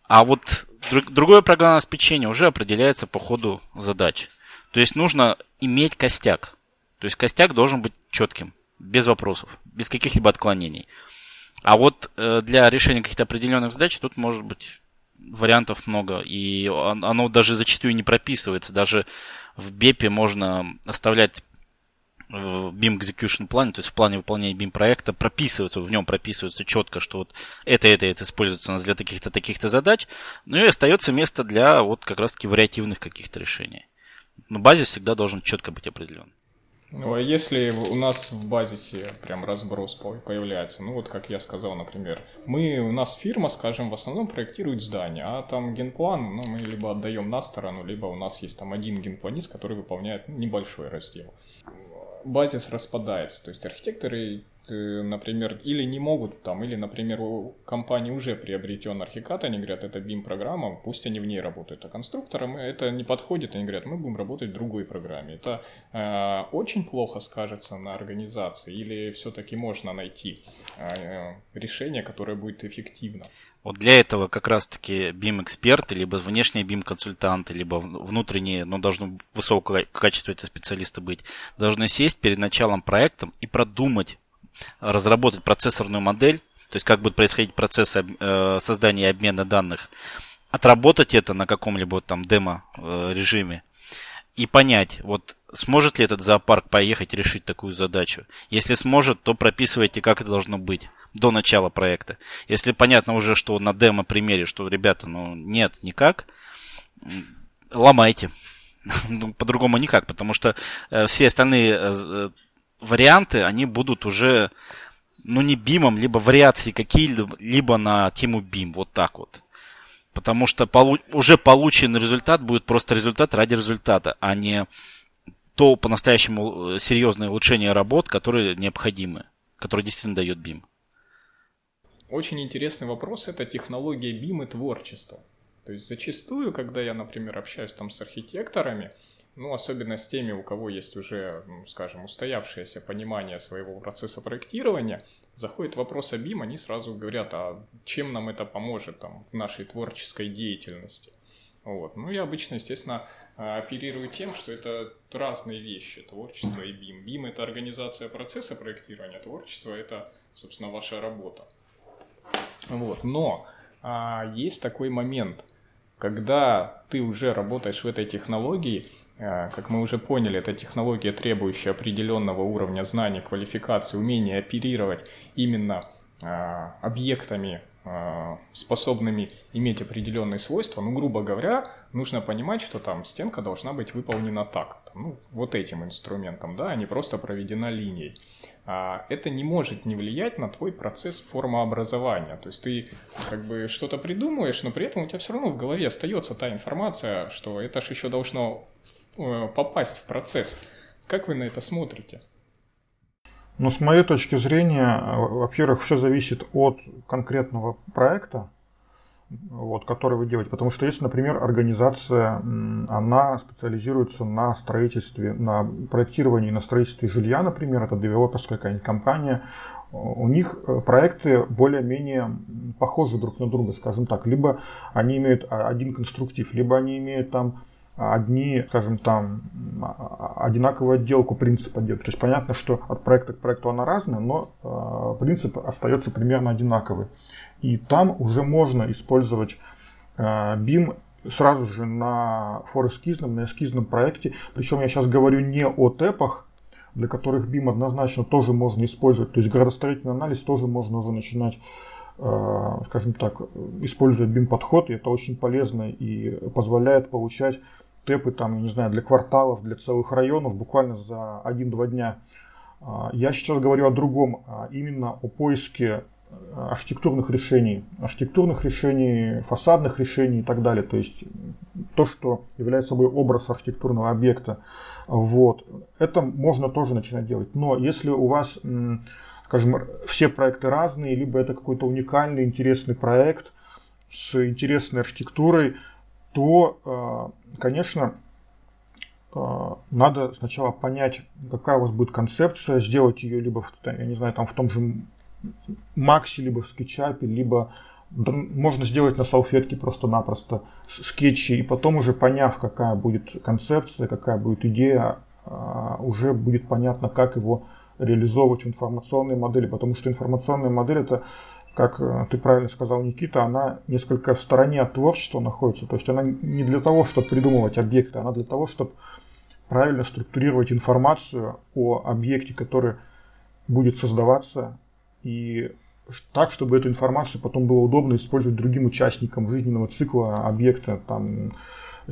А вот другое программное обеспечение уже определяется по ходу задач. То есть нужно иметь костяк. То есть костяк должен быть четким, без вопросов, без каких-либо отклонений. А вот э, для решения каких-то определенных задач тут может быть вариантов много. И оно даже зачастую не прописывается. Даже в BEP можно оставлять в BIM Execution плане, то есть в плане выполнения BIM проекта прописывается, в нем прописывается четко, что вот это, это, это используется у нас для таких-то, таких-то задач, ну и остается место для вот как раз-таки вариативных каких-то решений. Но базис всегда должен четко быть определен. Ну, а если у нас в базисе прям разброс появляется, ну вот как я сказал, например, мы, у нас фирма, скажем, в основном проектирует здание, а там генплан, ну, мы либо отдаем на сторону, либо у нас есть там один генпланист, который выполняет небольшой раздел базис распадается. То есть архитекторы, э, например, или не могут там, или, например, у компании уже приобретен архикад, они говорят, это BIM-программа, пусть они в ней работают. А конструкторам это не подходит, они говорят, мы будем работать в другой программе. Это э, очень плохо скажется на организации, или все-таки можно найти э, решение, которое будет эффективно? Вот для этого как раз-таки BIM-эксперты, либо внешние BIM-консультанты, либо внутренние, но должны высокого качества это специалисты быть, должны сесть перед началом проекта и продумать, разработать процессорную модель, то есть как будет происходить процесс э, создания и обмена данных, отработать это на каком-либо там демо-режиме и понять, вот сможет ли этот зоопарк поехать решить такую задачу. Если сможет, то прописывайте, как это должно быть до начала проекта. Если понятно уже, что на демо-примере, что, ребята, ну, нет, никак, ломайте. Ну, по-другому никак, потому что э, все остальные э, э, варианты, они будут уже, ну, не бимом, либо вариации какие-либо либо на тему бим, вот так вот. Потому что уже полученный результат будет просто результат ради результата, а не то по-настоящему серьезное улучшение работ, которые необходимы, которые действительно дает BIM. Очень интересный вопрос – это технология BIM и творчества. То есть зачастую, когда я, например, общаюсь там с архитекторами, ну, особенно с теми, у кого есть уже, скажем, устоявшееся понимание своего процесса проектирования, заходит вопрос о BIM, они сразу говорят, а чем нам это поможет там, в нашей творческой деятельности. Вот. Ну, я обычно, естественно, а, оперирую тем, что это разные вещи, творчество и BIM. BIM – это организация процесса проектирования, творчество – это, собственно, ваша работа. Вот. Но а, есть такой момент, когда ты уже работаешь в этой технологии, а, как мы уже поняли, это технология, требующая определенного уровня знаний, квалификации, умения оперировать именно а, объектами а, способными иметь определенные свойства, ну, грубо говоря, нужно понимать, что там стенка должна быть выполнена так, ну, вот этим инструментом, да, а не просто проведена линией. А это не может не влиять на твой процесс формообразования. То есть ты как бы что-то придумываешь, но при этом у тебя все равно в голове остается та информация, что это же еще должно э, попасть в процесс. Как вы на это смотрите? Но с моей точки зрения, во-первых, все зависит от конкретного проекта, вот, который вы делаете. Потому что если, например, организация, она специализируется на строительстве, на проектировании, на строительстве жилья, например, это девелоперская какая-нибудь компания, у них э, проекты более-менее похожи друг на друга, скажем так. Либо они имеют один конструктив, либо они имеют там одни, скажем там, одинаковую отделку принципа делают. То есть понятно, что от проекта к проекту она разная, но э, принцип остается примерно одинаковый. И там уже можно использовать э, BIM сразу же на форескизном, на эскизном проекте. Причем я сейчас говорю не о тэпах, для которых BIM однозначно тоже можно использовать. То есть градостроительный анализ тоже можно уже начинать э, скажем так, используя BIM-подход, и это очень полезно и позволяет получать тэпы там, я не знаю, для кварталов, для целых районов буквально за один-два дня. А, я сейчас говорю о другом, а именно о поиске э, архитектурных решений, архитектурных решений, фасадных решений и так далее. То есть то, что является собой образ архитектурного объекта. Вот. Это можно тоже начинать делать. Но если у вас, скажем, все проекты разные, либо это какой-то уникальный, интересный проект с интересной архитектурой, то, э, конечно, э, надо сначала понять, какая у вас будет концепция, сделать ее либо, я не знаю, там в том же Максе, либо в скетчапе, либо можно сделать на салфетке просто-напросто скетчи, и потом уже поняв, какая будет концепция, какая будет идея, э, уже будет понятно, как его реализовывать в информационной модели, потому что информационная модель это как э, ты правильно сказал, Никита, она несколько в стороне от творчества находится. То есть она не для того, чтобы придумывать объекты, она для того, чтобы правильно структурировать информацию о объекте, который будет создаваться, и так, чтобы эту информацию потом было удобно использовать другим участникам жизненного цикла объекта, там,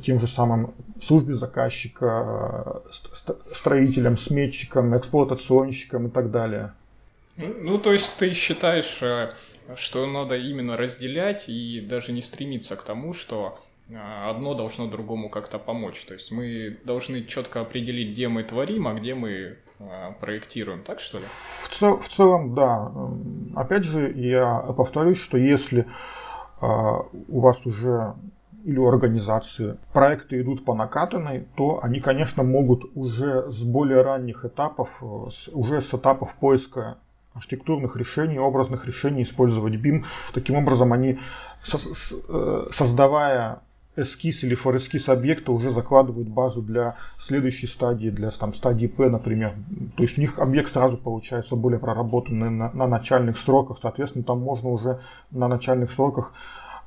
тем же самым службе заказчика, строителям, сметчикам, эксплуатационщикам и так далее. Ну, то есть ты считаешь э, что надо именно разделять и даже не стремиться к тому, что а, одно должно другому как-то помочь. То есть мы должны четко определить, где мы творим, а где мы проектируем, так что ли? В, цел, в целом, да. Опять же, я повторюсь, что если а, у вас уже или у организации проекты идут по накатанной, то они, конечно, могут уже с более ранних этапов, уже с этапов поиска архитектурных решений, образных решений использовать BIM. Таким образом, они, э, создавая эскиз или форескиз объекта, уже закладывают базу для следующей стадии, для там, стадии P, например. То есть у них объект сразу получается более проработанный на, на начальных сроках. Соответственно, там можно уже на начальных сроках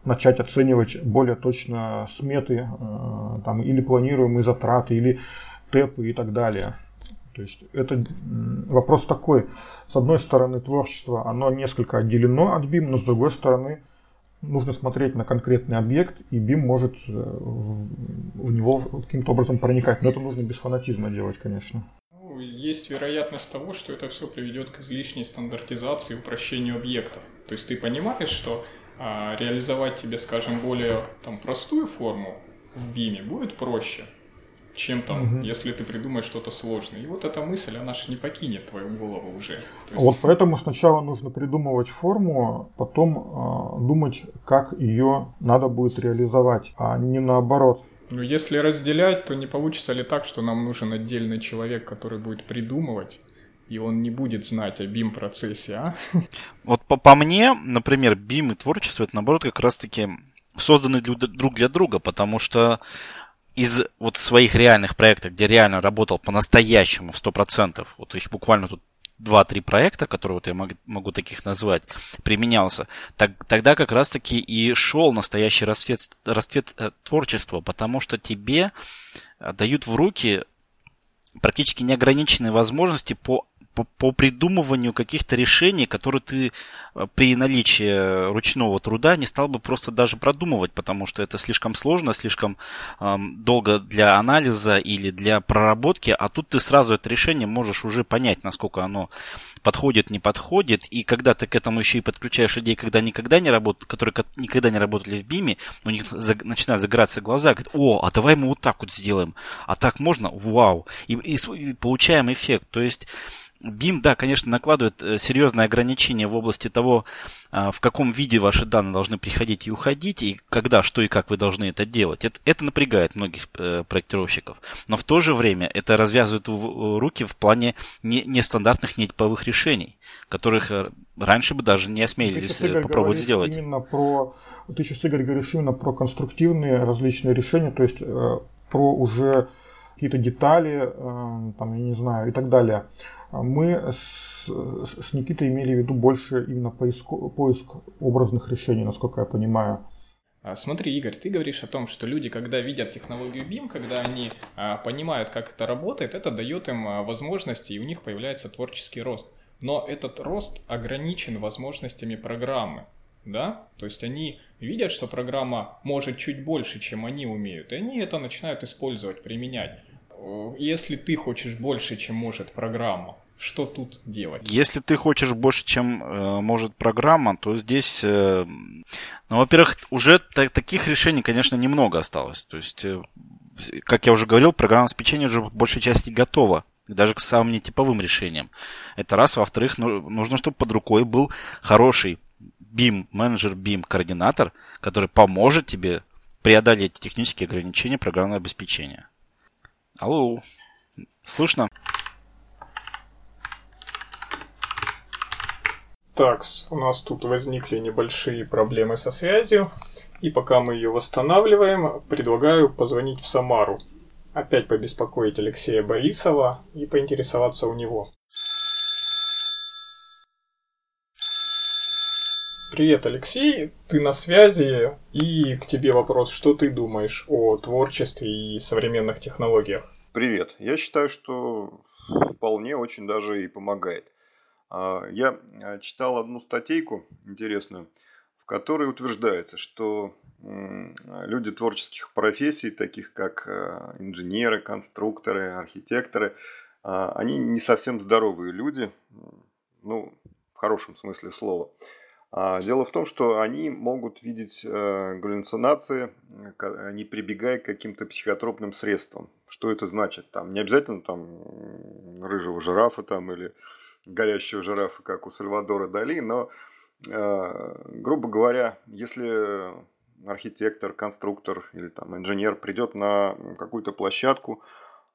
начать оценивать более точно сметы э, там, или планируемые затраты, или тэпы и так далее. То есть это вопрос такой, с одной стороны творчество, оно несколько отделено от BIM, но с другой стороны нужно смотреть на конкретный объект, и BIM может э, в него каким-то образом проникать. Но это нужно без фанатизма делать, конечно. Ну, есть вероятность того, что это все приведет к излишней стандартизации и упрощению объектов. То есть ты понимаешь, что а, реализовать тебе, скажем, более там, простую форму в BIM будет проще, чем там, угу. если ты придумаешь что-то сложное. И вот эта мысль, она же не покинет твою голову уже. есть... Вот поэтому сначала нужно придумывать форму, потом э, думать, как ее надо будет реализовать, а не наоборот. Ну, если разделять, то не получится ли так, что нам нужен отдельный человек, который будет придумывать, и он не будет знать о BIM-процессе, а? Вот по, по мне, например, BIM и творчество, это наоборот как раз-таки созданы для, друг для друга, потому что из вот своих реальных проектов, где реально работал по-настоящему в 100%, вот их буквально тут два-три проекта, которые вот я могу, могу таких назвать, применялся, так, тогда как раз-таки и шел настоящий расцвет, расцвет э, творчества, потому что тебе э, дают в руки практически неограниченные возможности по по, по придумыванию каких-то решений, которые ты э, при наличии ручного труда не стал бы просто даже продумывать, потому что это слишком сложно, слишком эм, долго для анализа или для проработки, а тут ты сразу это решение можешь уже понять, насколько оно подходит, не подходит, и когда ты к этому еще и подключаешь людей, когда никогда не работают, которые никогда не работали в БИМе, у них начинают загораться глаза, говорят, о, а давай мы вот так вот сделаем, а так можно, вау, и, и, и получаем эффект, то есть BIM, да, конечно, накладывает э, серьезные ограничения в области того, а, в каком виде ваши данные должны приходить и уходить, и когда, что и как вы должны это делать. Это, это напрягает многих э, проектировщиков. Но в то же время это развязывает руки в плане не, нестандартных нетиповых решений, которых э, раньше бы даже не осмелились попробовать сделать. Именно про, ты сейчас, Игорь, говоришь именно про конструктивные различные решения, то есть про уже какие-то детали, там, я не знаю, и так далее. А мы с, с Никитой имели в виду больше именно поиск, поиск образных решений, насколько я понимаю. А, смотри, Игорь, ты говоришь о том, что люди, когда видят технологию BIM, когда они а, понимают, как это работает, это дает им а, возможности, и у них появляется творческий рост. Но этот рост ограничен возможностями программы. Да? То есть они видят, что программа может чуть больше, чем они умеют, и они это начинают использовать, применять. Если ты хочешь больше, чем может программа, что тут делать? Если ты хочешь больше, чем э, может программа, то здесь, э, ну, во-первых, уже та- таких решений, конечно, немного осталось. То есть, э, как я уже говорил, программное обеспечение уже в большей части готово даже к самым нетиповым решениям. Это раз. Во-вторых, ну, нужно, чтобы под рукой был хороший BIM, менеджер BIM, координатор, который поможет тебе преодолеть технические ограничения программного обеспечения. Алло, слышно? Так, у нас тут возникли небольшие проблемы со связью, и пока мы ее восстанавливаем, предлагаю позвонить в Самару. Опять побеспокоить Алексея Борисова и поинтересоваться у него. Привет, Алексей, ты на связи, и к тебе вопрос, что ты думаешь о творчестве и современных технологиях? Привет, я считаю, что вполне очень даже и помогает. А, я а, читал одну статейку интересную, в которой утверждается, что люди творческих профессий, таких как а, инженеры, конструкторы, архитекторы, они не совсем здоровые люди, ну, в хорошем смысле слова. Дело в том, что они могут видеть галлюцинации, не прибегая к каким-то психотропным средствам. Что это значит? Там, не обязательно там рыжего жирафа там, или горящего жирафа, как у Сальвадора Дали, но, э, грубо говоря, если архитектор, конструктор или там инженер придет на какую-то площадку,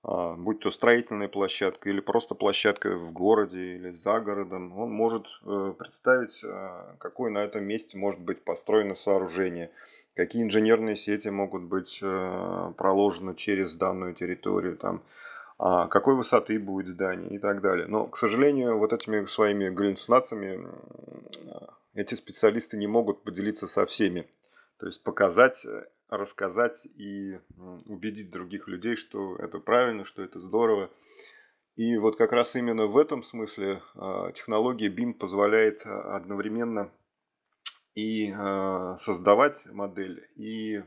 э, будь то строительная площадка или просто площадка в городе или за городом, он может э, представить, э, какое на этом месте может быть построено сооружение, какие инженерные сети могут быть э, проложены через данную территорию, там, а какой высоты будет здание и так далее. Но, к сожалению, вот этими своими галлюцинациями эти специалисты не могут поделиться со всеми. То есть показать, рассказать и убедить других людей, что это правильно, что это здорово. И вот как раз именно в этом смысле а, технология BIM позволяет а, одновременно и а, создавать модель, и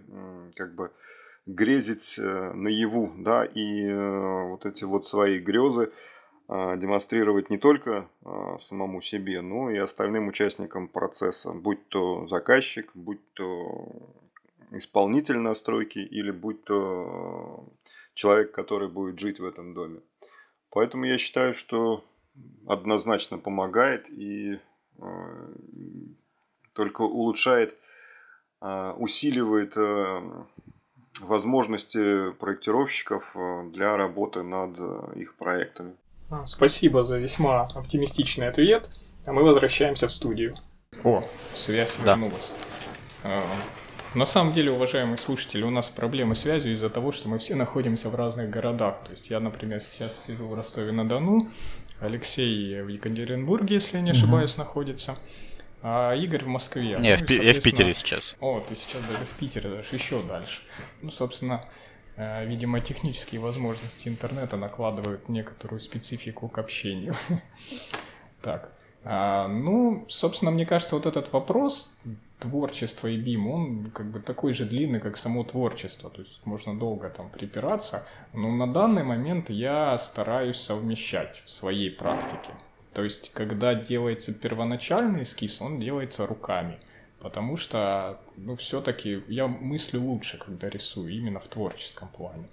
как бы грезить э, наяву, да, и э, вот эти вот свои грезы э, демонстрировать не только самому себе, но и остальным участникам процесса, будь то заказчик, будь то исполнитель настройки или будь то человек, который будет жить в этом доме. Поэтому я считаю, что однозначно помогает и только улучшает, усиливает возможности проектировщиков э, для работы над э, их проектами. А, спасибо за весьма оптимистичный ответ. А мы возвращаемся в студию. О, связь да. вернулась. А, на самом деле, уважаемые слушатели, у нас проблемы с связью из-за того, что мы все находимся в разных городах. То есть я, например, сейчас сижу в Ростове-на-Дону, Алексей в Екатеринбурге, если я не ошибаюсь, угу. находится. А Игорь в Москве. Не, ну, я в Питере сейчас. О, ты сейчас даже в Питере, даже еще дальше. Ну, собственно, э, видимо, технические возможности интернета накладывают некоторую специфику к общению. Так, а, ну, собственно, мне кажется, вот этот вопрос творчества и BIM, он как бы такой же длинный, как само творчество. То есть можно долго там припираться, но на данный момент я стараюсь совмещать в своей практике. То есть, когда делается первоначальный эскиз, он делается руками. Потому что, ну, все-таки я мыслю лучше, когда рисую, именно в творческом плане.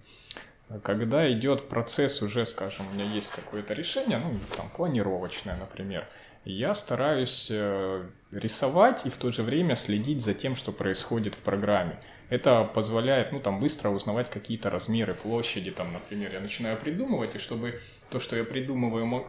Когда идет процесс уже, скажем, у меня есть какое-то решение, ну, там, планировочное, например, я стараюсь э, рисовать и в то же время следить за тем, что происходит в программе. Это позволяет, ну, там, быстро узнавать какие-то размеры площади, там, например, я начинаю придумывать, и чтобы то, что я придумываю,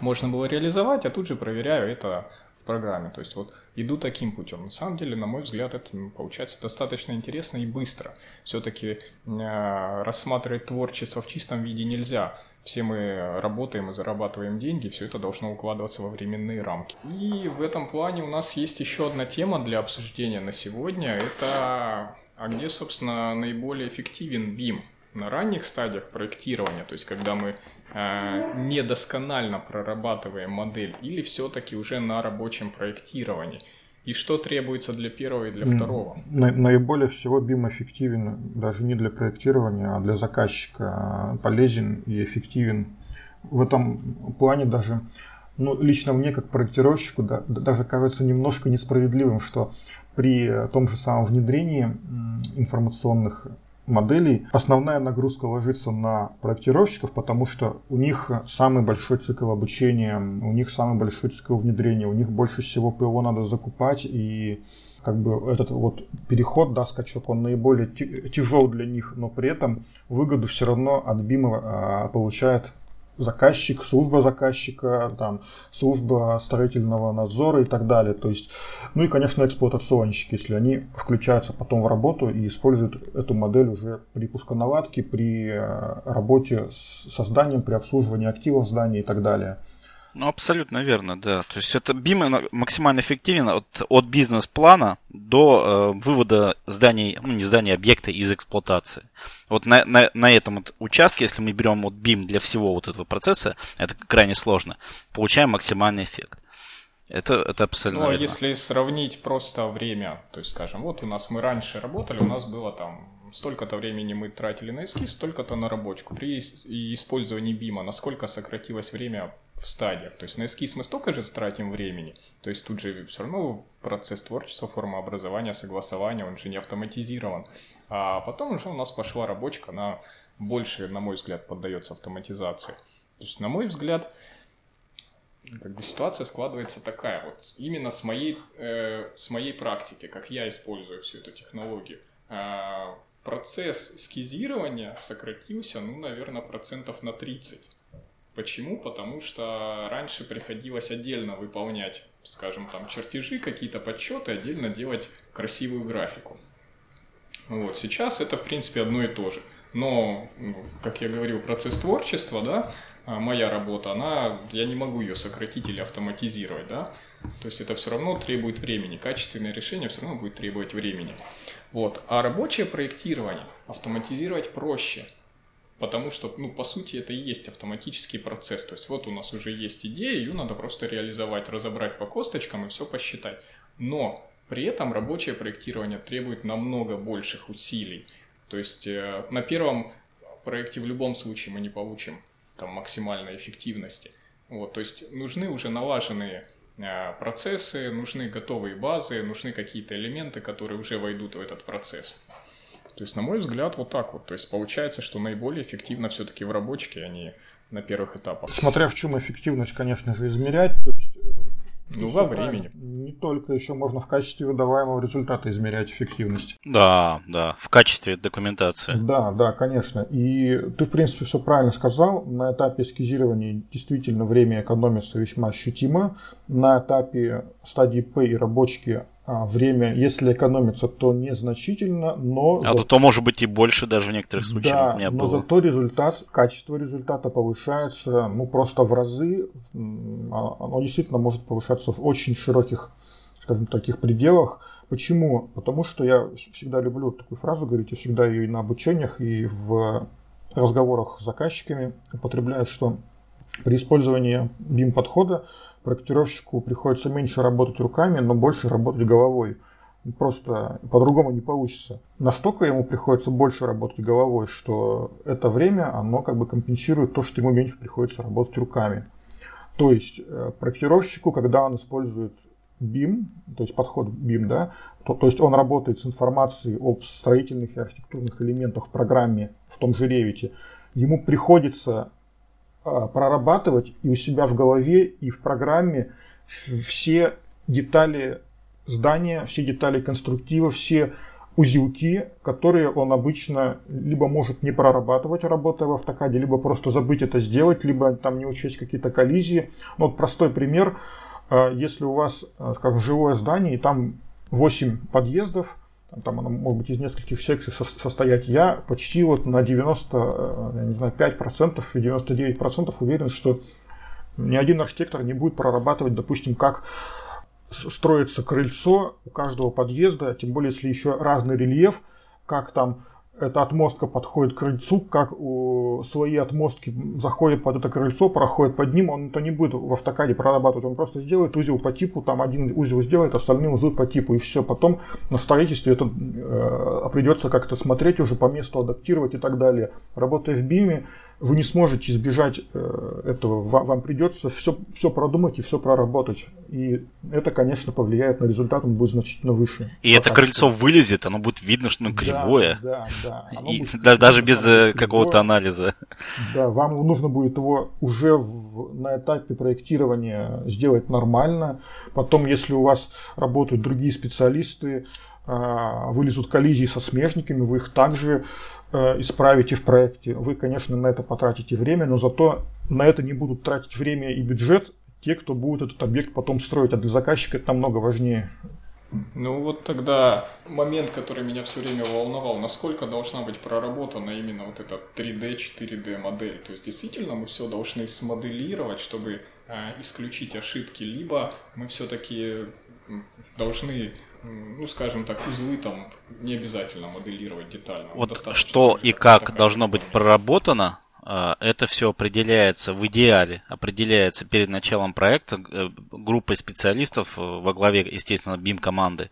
можно было реализовать, я тут же проверяю это в программе. То есть вот иду таким путем. На самом деле, на мой взгляд, это получается достаточно интересно и быстро. Все-таки э, рассматривать творчество в чистом виде нельзя. Все мы работаем и зарабатываем деньги, все это должно укладываться во временные рамки. И в этом плане у нас есть еще одна тема для обсуждения на сегодня. Это а где, собственно, наиболее эффективен BIM? На ранних стадиях проектирования, то есть когда мы недосконально прорабатываем модель, или все-таки уже на рабочем проектировании? И что требуется для первого и для второго? На, наиболее всего BIM эффективен даже не для проектирования, а для заказчика полезен и эффективен. В этом плане даже, ну, лично мне, как проектировщику, да, даже кажется немножко несправедливым, что при том же самом внедрении информационных моделей основная нагрузка ложится на проектировщиков, потому что у них самый большой цикл обучения, у них самый большой цикл внедрения, у них больше всего ПО надо закупать, и как бы этот вот переход, да, скачок, он наиболее тяжел для них, но при этом выгоду все равно от BIM а, получает заказчик, служба заказчика, там, служба строительного надзора и так далее. То есть, ну и, конечно, эксплуатационщики, если они включаются потом в работу и используют эту модель уже при пусконаладке, при э, работе с созданием, при обслуживании активов здания и так далее. Ну, абсолютно верно, да. То есть это BIM максимально эффективен от, от бизнес-плана до э, вывода зданий, ну не зданий, объекта из эксплуатации. Вот на, на, на этом вот участке, если мы берем вот BIM для всего вот этого процесса, это крайне сложно, получаем максимальный эффект. Это, это абсолютно Ну, а верно. если сравнить просто время, то есть, скажем, вот у нас мы раньше работали, у нас было там столько-то времени мы тратили на эскиз, столько-то на рабочку. При использовании бима насколько сократилось время в стадиях. То есть на эскиз мы столько же тратим времени, то есть тут же все равно процесс творчества, форма образования, согласования, он же не автоматизирован. А потом уже у нас пошла рабочка, она больше, на мой взгляд, поддается автоматизации. То есть, на мой взгляд, как бы ситуация складывается такая вот, именно с моей, э, с моей практики, как я использую всю эту технологию. Э, процесс эскизирования сократился, ну, наверное, процентов на 30. Почему? Потому что раньше приходилось отдельно выполнять, скажем, там чертежи, какие-то подсчеты, отдельно делать красивую графику. Вот. Сейчас это, в принципе, одно и то же. Но, ну, как я говорил, процесс творчества, да, а, моя работа, она, я не могу ее сократить или автоматизировать, да. То есть это все равно требует времени. Качественное решение все равно будет требовать времени. Вот. А рабочее проектирование автоматизировать проще – Потому что, ну, по сути, это и есть автоматический процесс. То есть вот у нас уже есть идея, ее надо просто реализовать, разобрать по косточкам и все посчитать. Но при этом рабочее проектирование требует намного больших усилий. То есть э, на первом проекте в любом случае мы не получим там максимальной эффективности. Вот, то есть нужны уже налаженные э, процессы, нужны готовые базы, нужны какие-то элементы, которые уже войдут в этот процесс. То есть, на мой взгляд, вот так вот. То есть, получается, что наиболее эффективно все-таки в рабочке, а не на первых этапах. Смотря в чем эффективность, конечно же, измерять. То есть, э, Ну, во времени. Не только, еще можно в качестве выдаваемого результата измерять эффективность. Да, да, в качестве документации. Да, да, конечно. И ты, в принципе, все правильно сказал. На этапе эскизирования действительно время экономится весьма ощутимо. На этапе стадии П и рабочки время, если экономится, то незначительно, но... А за... то может быть и больше даже в некоторых случаях да, у меня но было. зато результат, качество результата повышается, ну, просто в разы. А, оно действительно может повышаться в очень широких, скажем, таких пределах. Почему? Потому что я всегда люблю такую фразу говорить, я всегда ее и на обучениях, и в разговорах с заказчиками употребляю, что при использовании BIM-подхода проектировщику приходится меньше работать руками, но больше работать головой. Просто по-другому не получится. Настолько ему приходится больше работать головой, что это время, оно как бы компенсирует то, что ему меньше приходится работать руками. То есть э, проектировщику, когда он использует BIM, то есть подход BIM, да, то, то есть он работает с информацией об строительных и архитектурных элементах в программе, в том же Revit, ему приходится прорабатывать и у себя в голове, и в программе все детали здания, все детали конструктива, все узелки, которые он обычно либо может не прорабатывать, работая в автокаде, либо просто забыть это сделать, либо там не учесть какие-то коллизии. Ну, вот простой пример. А, если у вас, а, скажем, жилое здание, и там 8 подъездов, там она может быть из нескольких секций состоять, я почти вот на 90, э, я не знаю, 5% и 99% уверен, что ни один архитектор не будет прорабатывать, допустим, как строится крыльцо у каждого подъезда, тем более если еще разный рельеф, как там эта отмостка подходит к крыльцу, как у свои отмостки заходят под это крыльцо, проходят под ним, он это не будет в автокаде прорабатывать, он просто сделает узел по типу, там один узел сделает, остальные узлы по типу, и все. Потом на строительстве это э, придется как-то смотреть уже по месту, адаптировать и так далее. Работая в БИМе, вы не сможете избежать э, этого. Вам, вам придется все, все продумать и все проработать. И это, конечно, повлияет на результат, он будет значительно выше. И это крыльцо вылезет, оно будет видно, что оно кривое. Да, да, да. И даже, даже без э, какого-то анализа. Да, вам нужно будет его уже в, на этапе проектирования сделать нормально. Потом, если у вас работают другие специалисты, а, вылезут коллизии со смежниками, вы их также Э, исправите в проекте, вы, конечно, на это потратите время, но зато на это не будут тратить время и бюджет те, кто будет этот объект потом строить, а для заказчика это намного важнее. Ну вот тогда момент, который меня все время волновал, насколько должна быть проработана именно вот эта 3D, 4D модель. То есть действительно мы все должны смоделировать, чтобы э, исключить ошибки, либо мы все-таки должны ну, скажем так, узлы там не обязательно моделировать детально. Вот что и как должно быть проработано, а, это все определяется в идеале, определяется перед началом проекта э, группой специалистов э, во главе, естественно, BIM команды.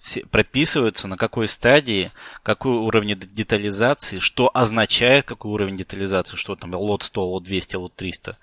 Все прописываются на какой стадии, какой уровень детализации, что означает какой уровень детализации, что там лот 100, лот 200, лот 300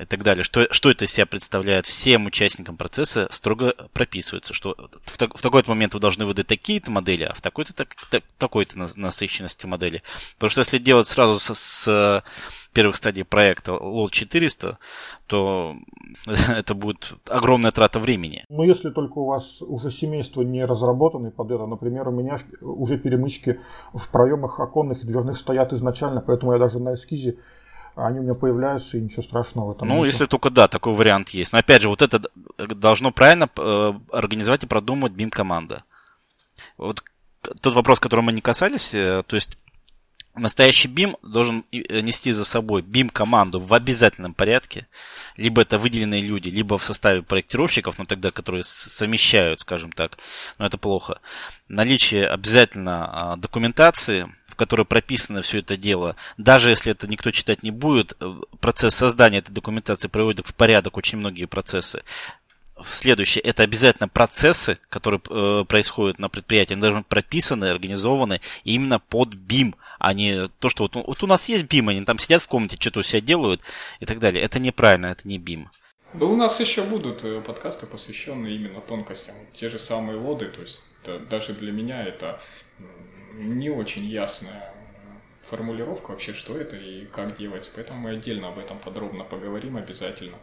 и так далее. Что, что это из себя представляет всем участникам процесса, строго прописывается, что в, в такой-то момент вы должны выдать такие-то модели, а в такой-то так, так, такой-то насыщенности модели. Потому что если делать сразу с, с первых стадий проекта LOL 400, то это будет огромная трата времени. Ну, если только у вас уже семейство не разработаны под это. Например, у меня уже перемычки в проемах оконных и дверных стоят изначально, поэтому я даже на эскизе они у меня появляются, и ничего страшного в этом Ну, нет. если только да, такой вариант есть. Но опять же, вот это должно правильно э, организовать и продумать BIM-команда. Вот тот вопрос, которого мы не касались, э, то есть настоящий BIM должен э, нести за собой BIM-команду в обязательном порядке. Либо это выделенные люди, либо в составе проектировщиков, но тогда, которые совмещают, скажем так, но это плохо. Наличие обязательно а, документации, которой прописано все это дело, даже если это никто читать не будет, э, процесс создания этой документации приводит в порядок очень многие процессы. Следующее, это обязательно процессы, которые э, происходят на предприятии, они должны быть прописаны, организованы именно под BIM, а не то, что вот, вот у нас есть BIM, они там сидят в комнате, что-то у себя делают и так далее. Это неправильно, это не BIM. Да у нас еще будут э, подкасты, посвященные именно тонкостям. Те же самые лоды, то есть это, даже для меня это не очень ясная формулировку вообще, что это и как делается. Поэтому мы отдельно об этом подробно поговорим обязательно.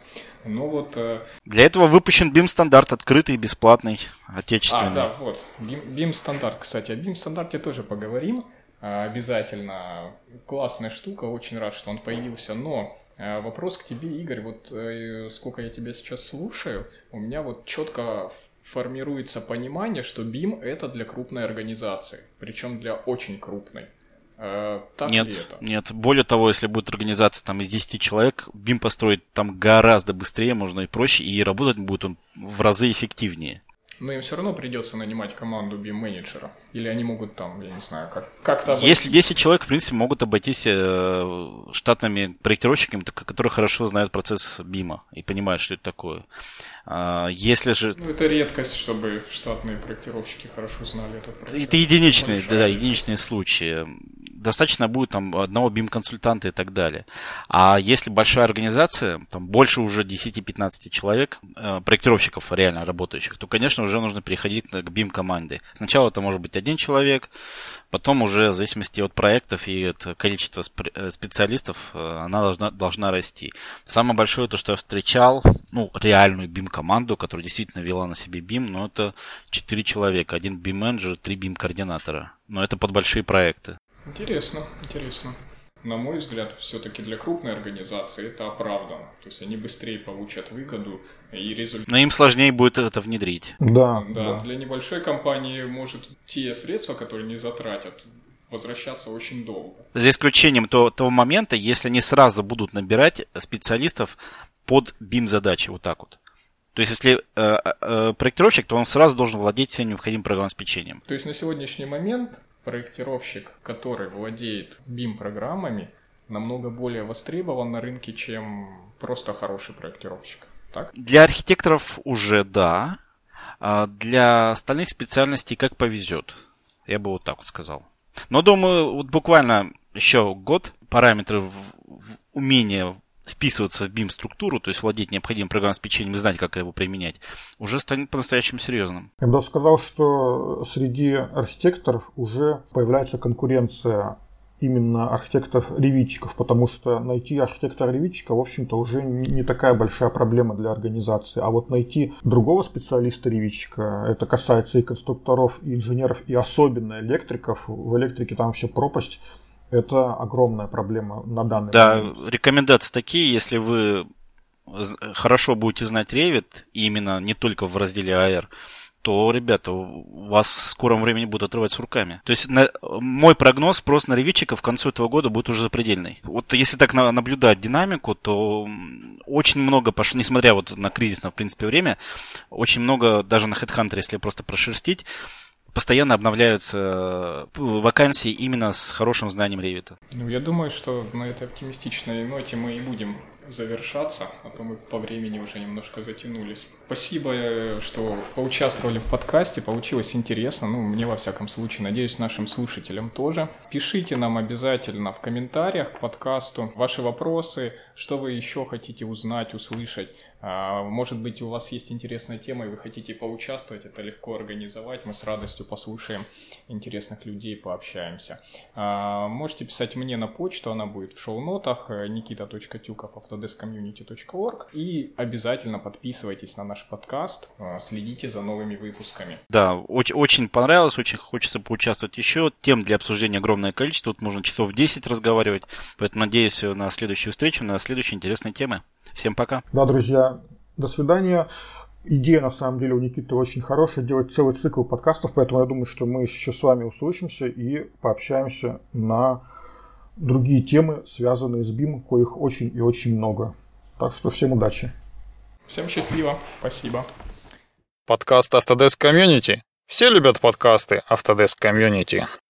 Но вот... Э, Для этого выпущен BIM стандарт, открытый, бесплатный, отечественный. А, да, вот. BIM, BIM стандарт, кстати. О BIM стандарте тоже поговорим э, обязательно. Классная штука, очень рад, что он появился. Но э, вопрос к тебе, Игорь. Вот сколько я тебя сейчас слушаю, у меня вот четко формируется понимание, что BIM это для крупной организации, причем для очень крупной. Э, так нет, это? нет. Более того, если будет организация там из 10 человек, BIM построить там гораздо быстрее, можно и проще, и работать будет он в разы эффективнее. Но им все равно придется нанимать команду BIM-менеджера. Или они могут там, я не знаю, как, как-то... Обойтись. Если 10 человек, в принципе, могут обойтись э, штатными проектировщиками, которые хорошо знают процесс BIM и понимают, что это такое. А, если же... Ну, это редкость, чтобы штатные проектировщики хорошо знали этот процесс. Это единичные, да, единичные случаи достаточно будет там одного BIM-консультанта и так далее. А если большая организация, там больше уже 10-15 человек, э, проектировщиков реально работающих, то, конечно, уже нужно переходить к BIM-команде. Сначала это может быть один человек, потом уже в зависимости от проектов и от количества э, специалистов э, она должна, должна расти. Самое большое, то, что я встречал, ну, реальную BIM-команду, которая действительно вела на себе BIM, но это 4 человека, один BIM-менеджер, 3 BIM-координатора. Но это под большие проекты. Интересно, интересно. На мой взгляд, все-таки для крупной организации это оправдано. То есть они быстрее получат выгоду и результат. Но им сложнее будет это внедрить. Да, да. да. Для небольшой компании может те средства, которые не затратят, возвращаться очень долго. За исключением того, того момента, если они сразу будут набирать специалистов под BIM-задачи, вот так вот. То есть, если э, э, проектировщик, то он сразу должен владеть всем необходимым программным обеспечением. То есть, на сегодняшний момент проектировщик, который владеет BIM-программами, намного более востребован на рынке, чем просто хороший проектировщик. Так? Для архитекторов уже да. А для остальных специальностей как повезет. Я бы вот так вот сказал. Но думаю, вот буквально еще год параметры в, в умения вписываться в BIM-структуру, то есть владеть необходимым программным обеспечением и знать, как его применять, уже станет по-настоящему серьезным. Я бы даже сказал, что среди архитекторов уже появляется конкуренция именно архитекторов-ревитчиков, потому что найти архитектора-ревитчика, в общем-то, уже не такая большая проблема для организации. А вот найти другого специалиста-ревитчика, это касается и конструкторов, и инженеров, и особенно электриков. В электрике там вообще пропасть это огромная проблема на данный да, момент. Да, рекомендации такие, если вы хорошо будете знать Revit, именно не только в разделе AR, то, ребята, у вас в скором времени будут отрывать с руками. То есть на, мой прогноз просто на ревитчиков к концу этого года будет уже запредельный. Вот если так на, наблюдать динамику, то очень много пошло, несмотря вот на кризисное, в принципе, время, очень много, даже на HeadHunter, если просто прошерстить, постоянно обновляются э, вакансии именно с хорошим знанием Revit. Ну, я думаю, что на этой оптимистичной ноте мы и будем завершаться, а то мы по времени уже немножко затянулись. Спасибо, э, что поучаствовали в подкасте, получилось интересно, ну, мне во всяком случае, надеюсь, нашим слушателям тоже. Пишите нам обязательно в комментариях к подкасту ваши вопросы, что вы еще хотите узнать, услышать. А, может быть, у вас есть интересная тема, и вы хотите поучаствовать, это легко организовать. Мы с радостью послушаем интересных людей, пообщаемся. А, можете писать мне на почту, она будет в шоу-нотах э, nikita.tюков.autodeskcommunity.org и обязательно подписывайтесь на наш подкаст, э, следите за новыми выпусками. Да, очень, очень понравилось, очень хочется поучаствовать еще. Тем для обсуждения огромное количество, тут можно часов 10 разговаривать, поэтому надеюсь на следующую встречу, на следующие интересные темы. Всем пока. Да, друзья, до свидания. Идея, на самом деле, у Никиты очень хорошая, делать целый цикл подкастов, поэтому я думаю, что мы еще с вами услышимся и пообщаемся на другие темы, связанные с BIM, коих очень и очень много. Так что всем удачи. Всем счастливо. Спасибо. Подкаст Autodesk Community. Все любят подкасты Autodesk Community.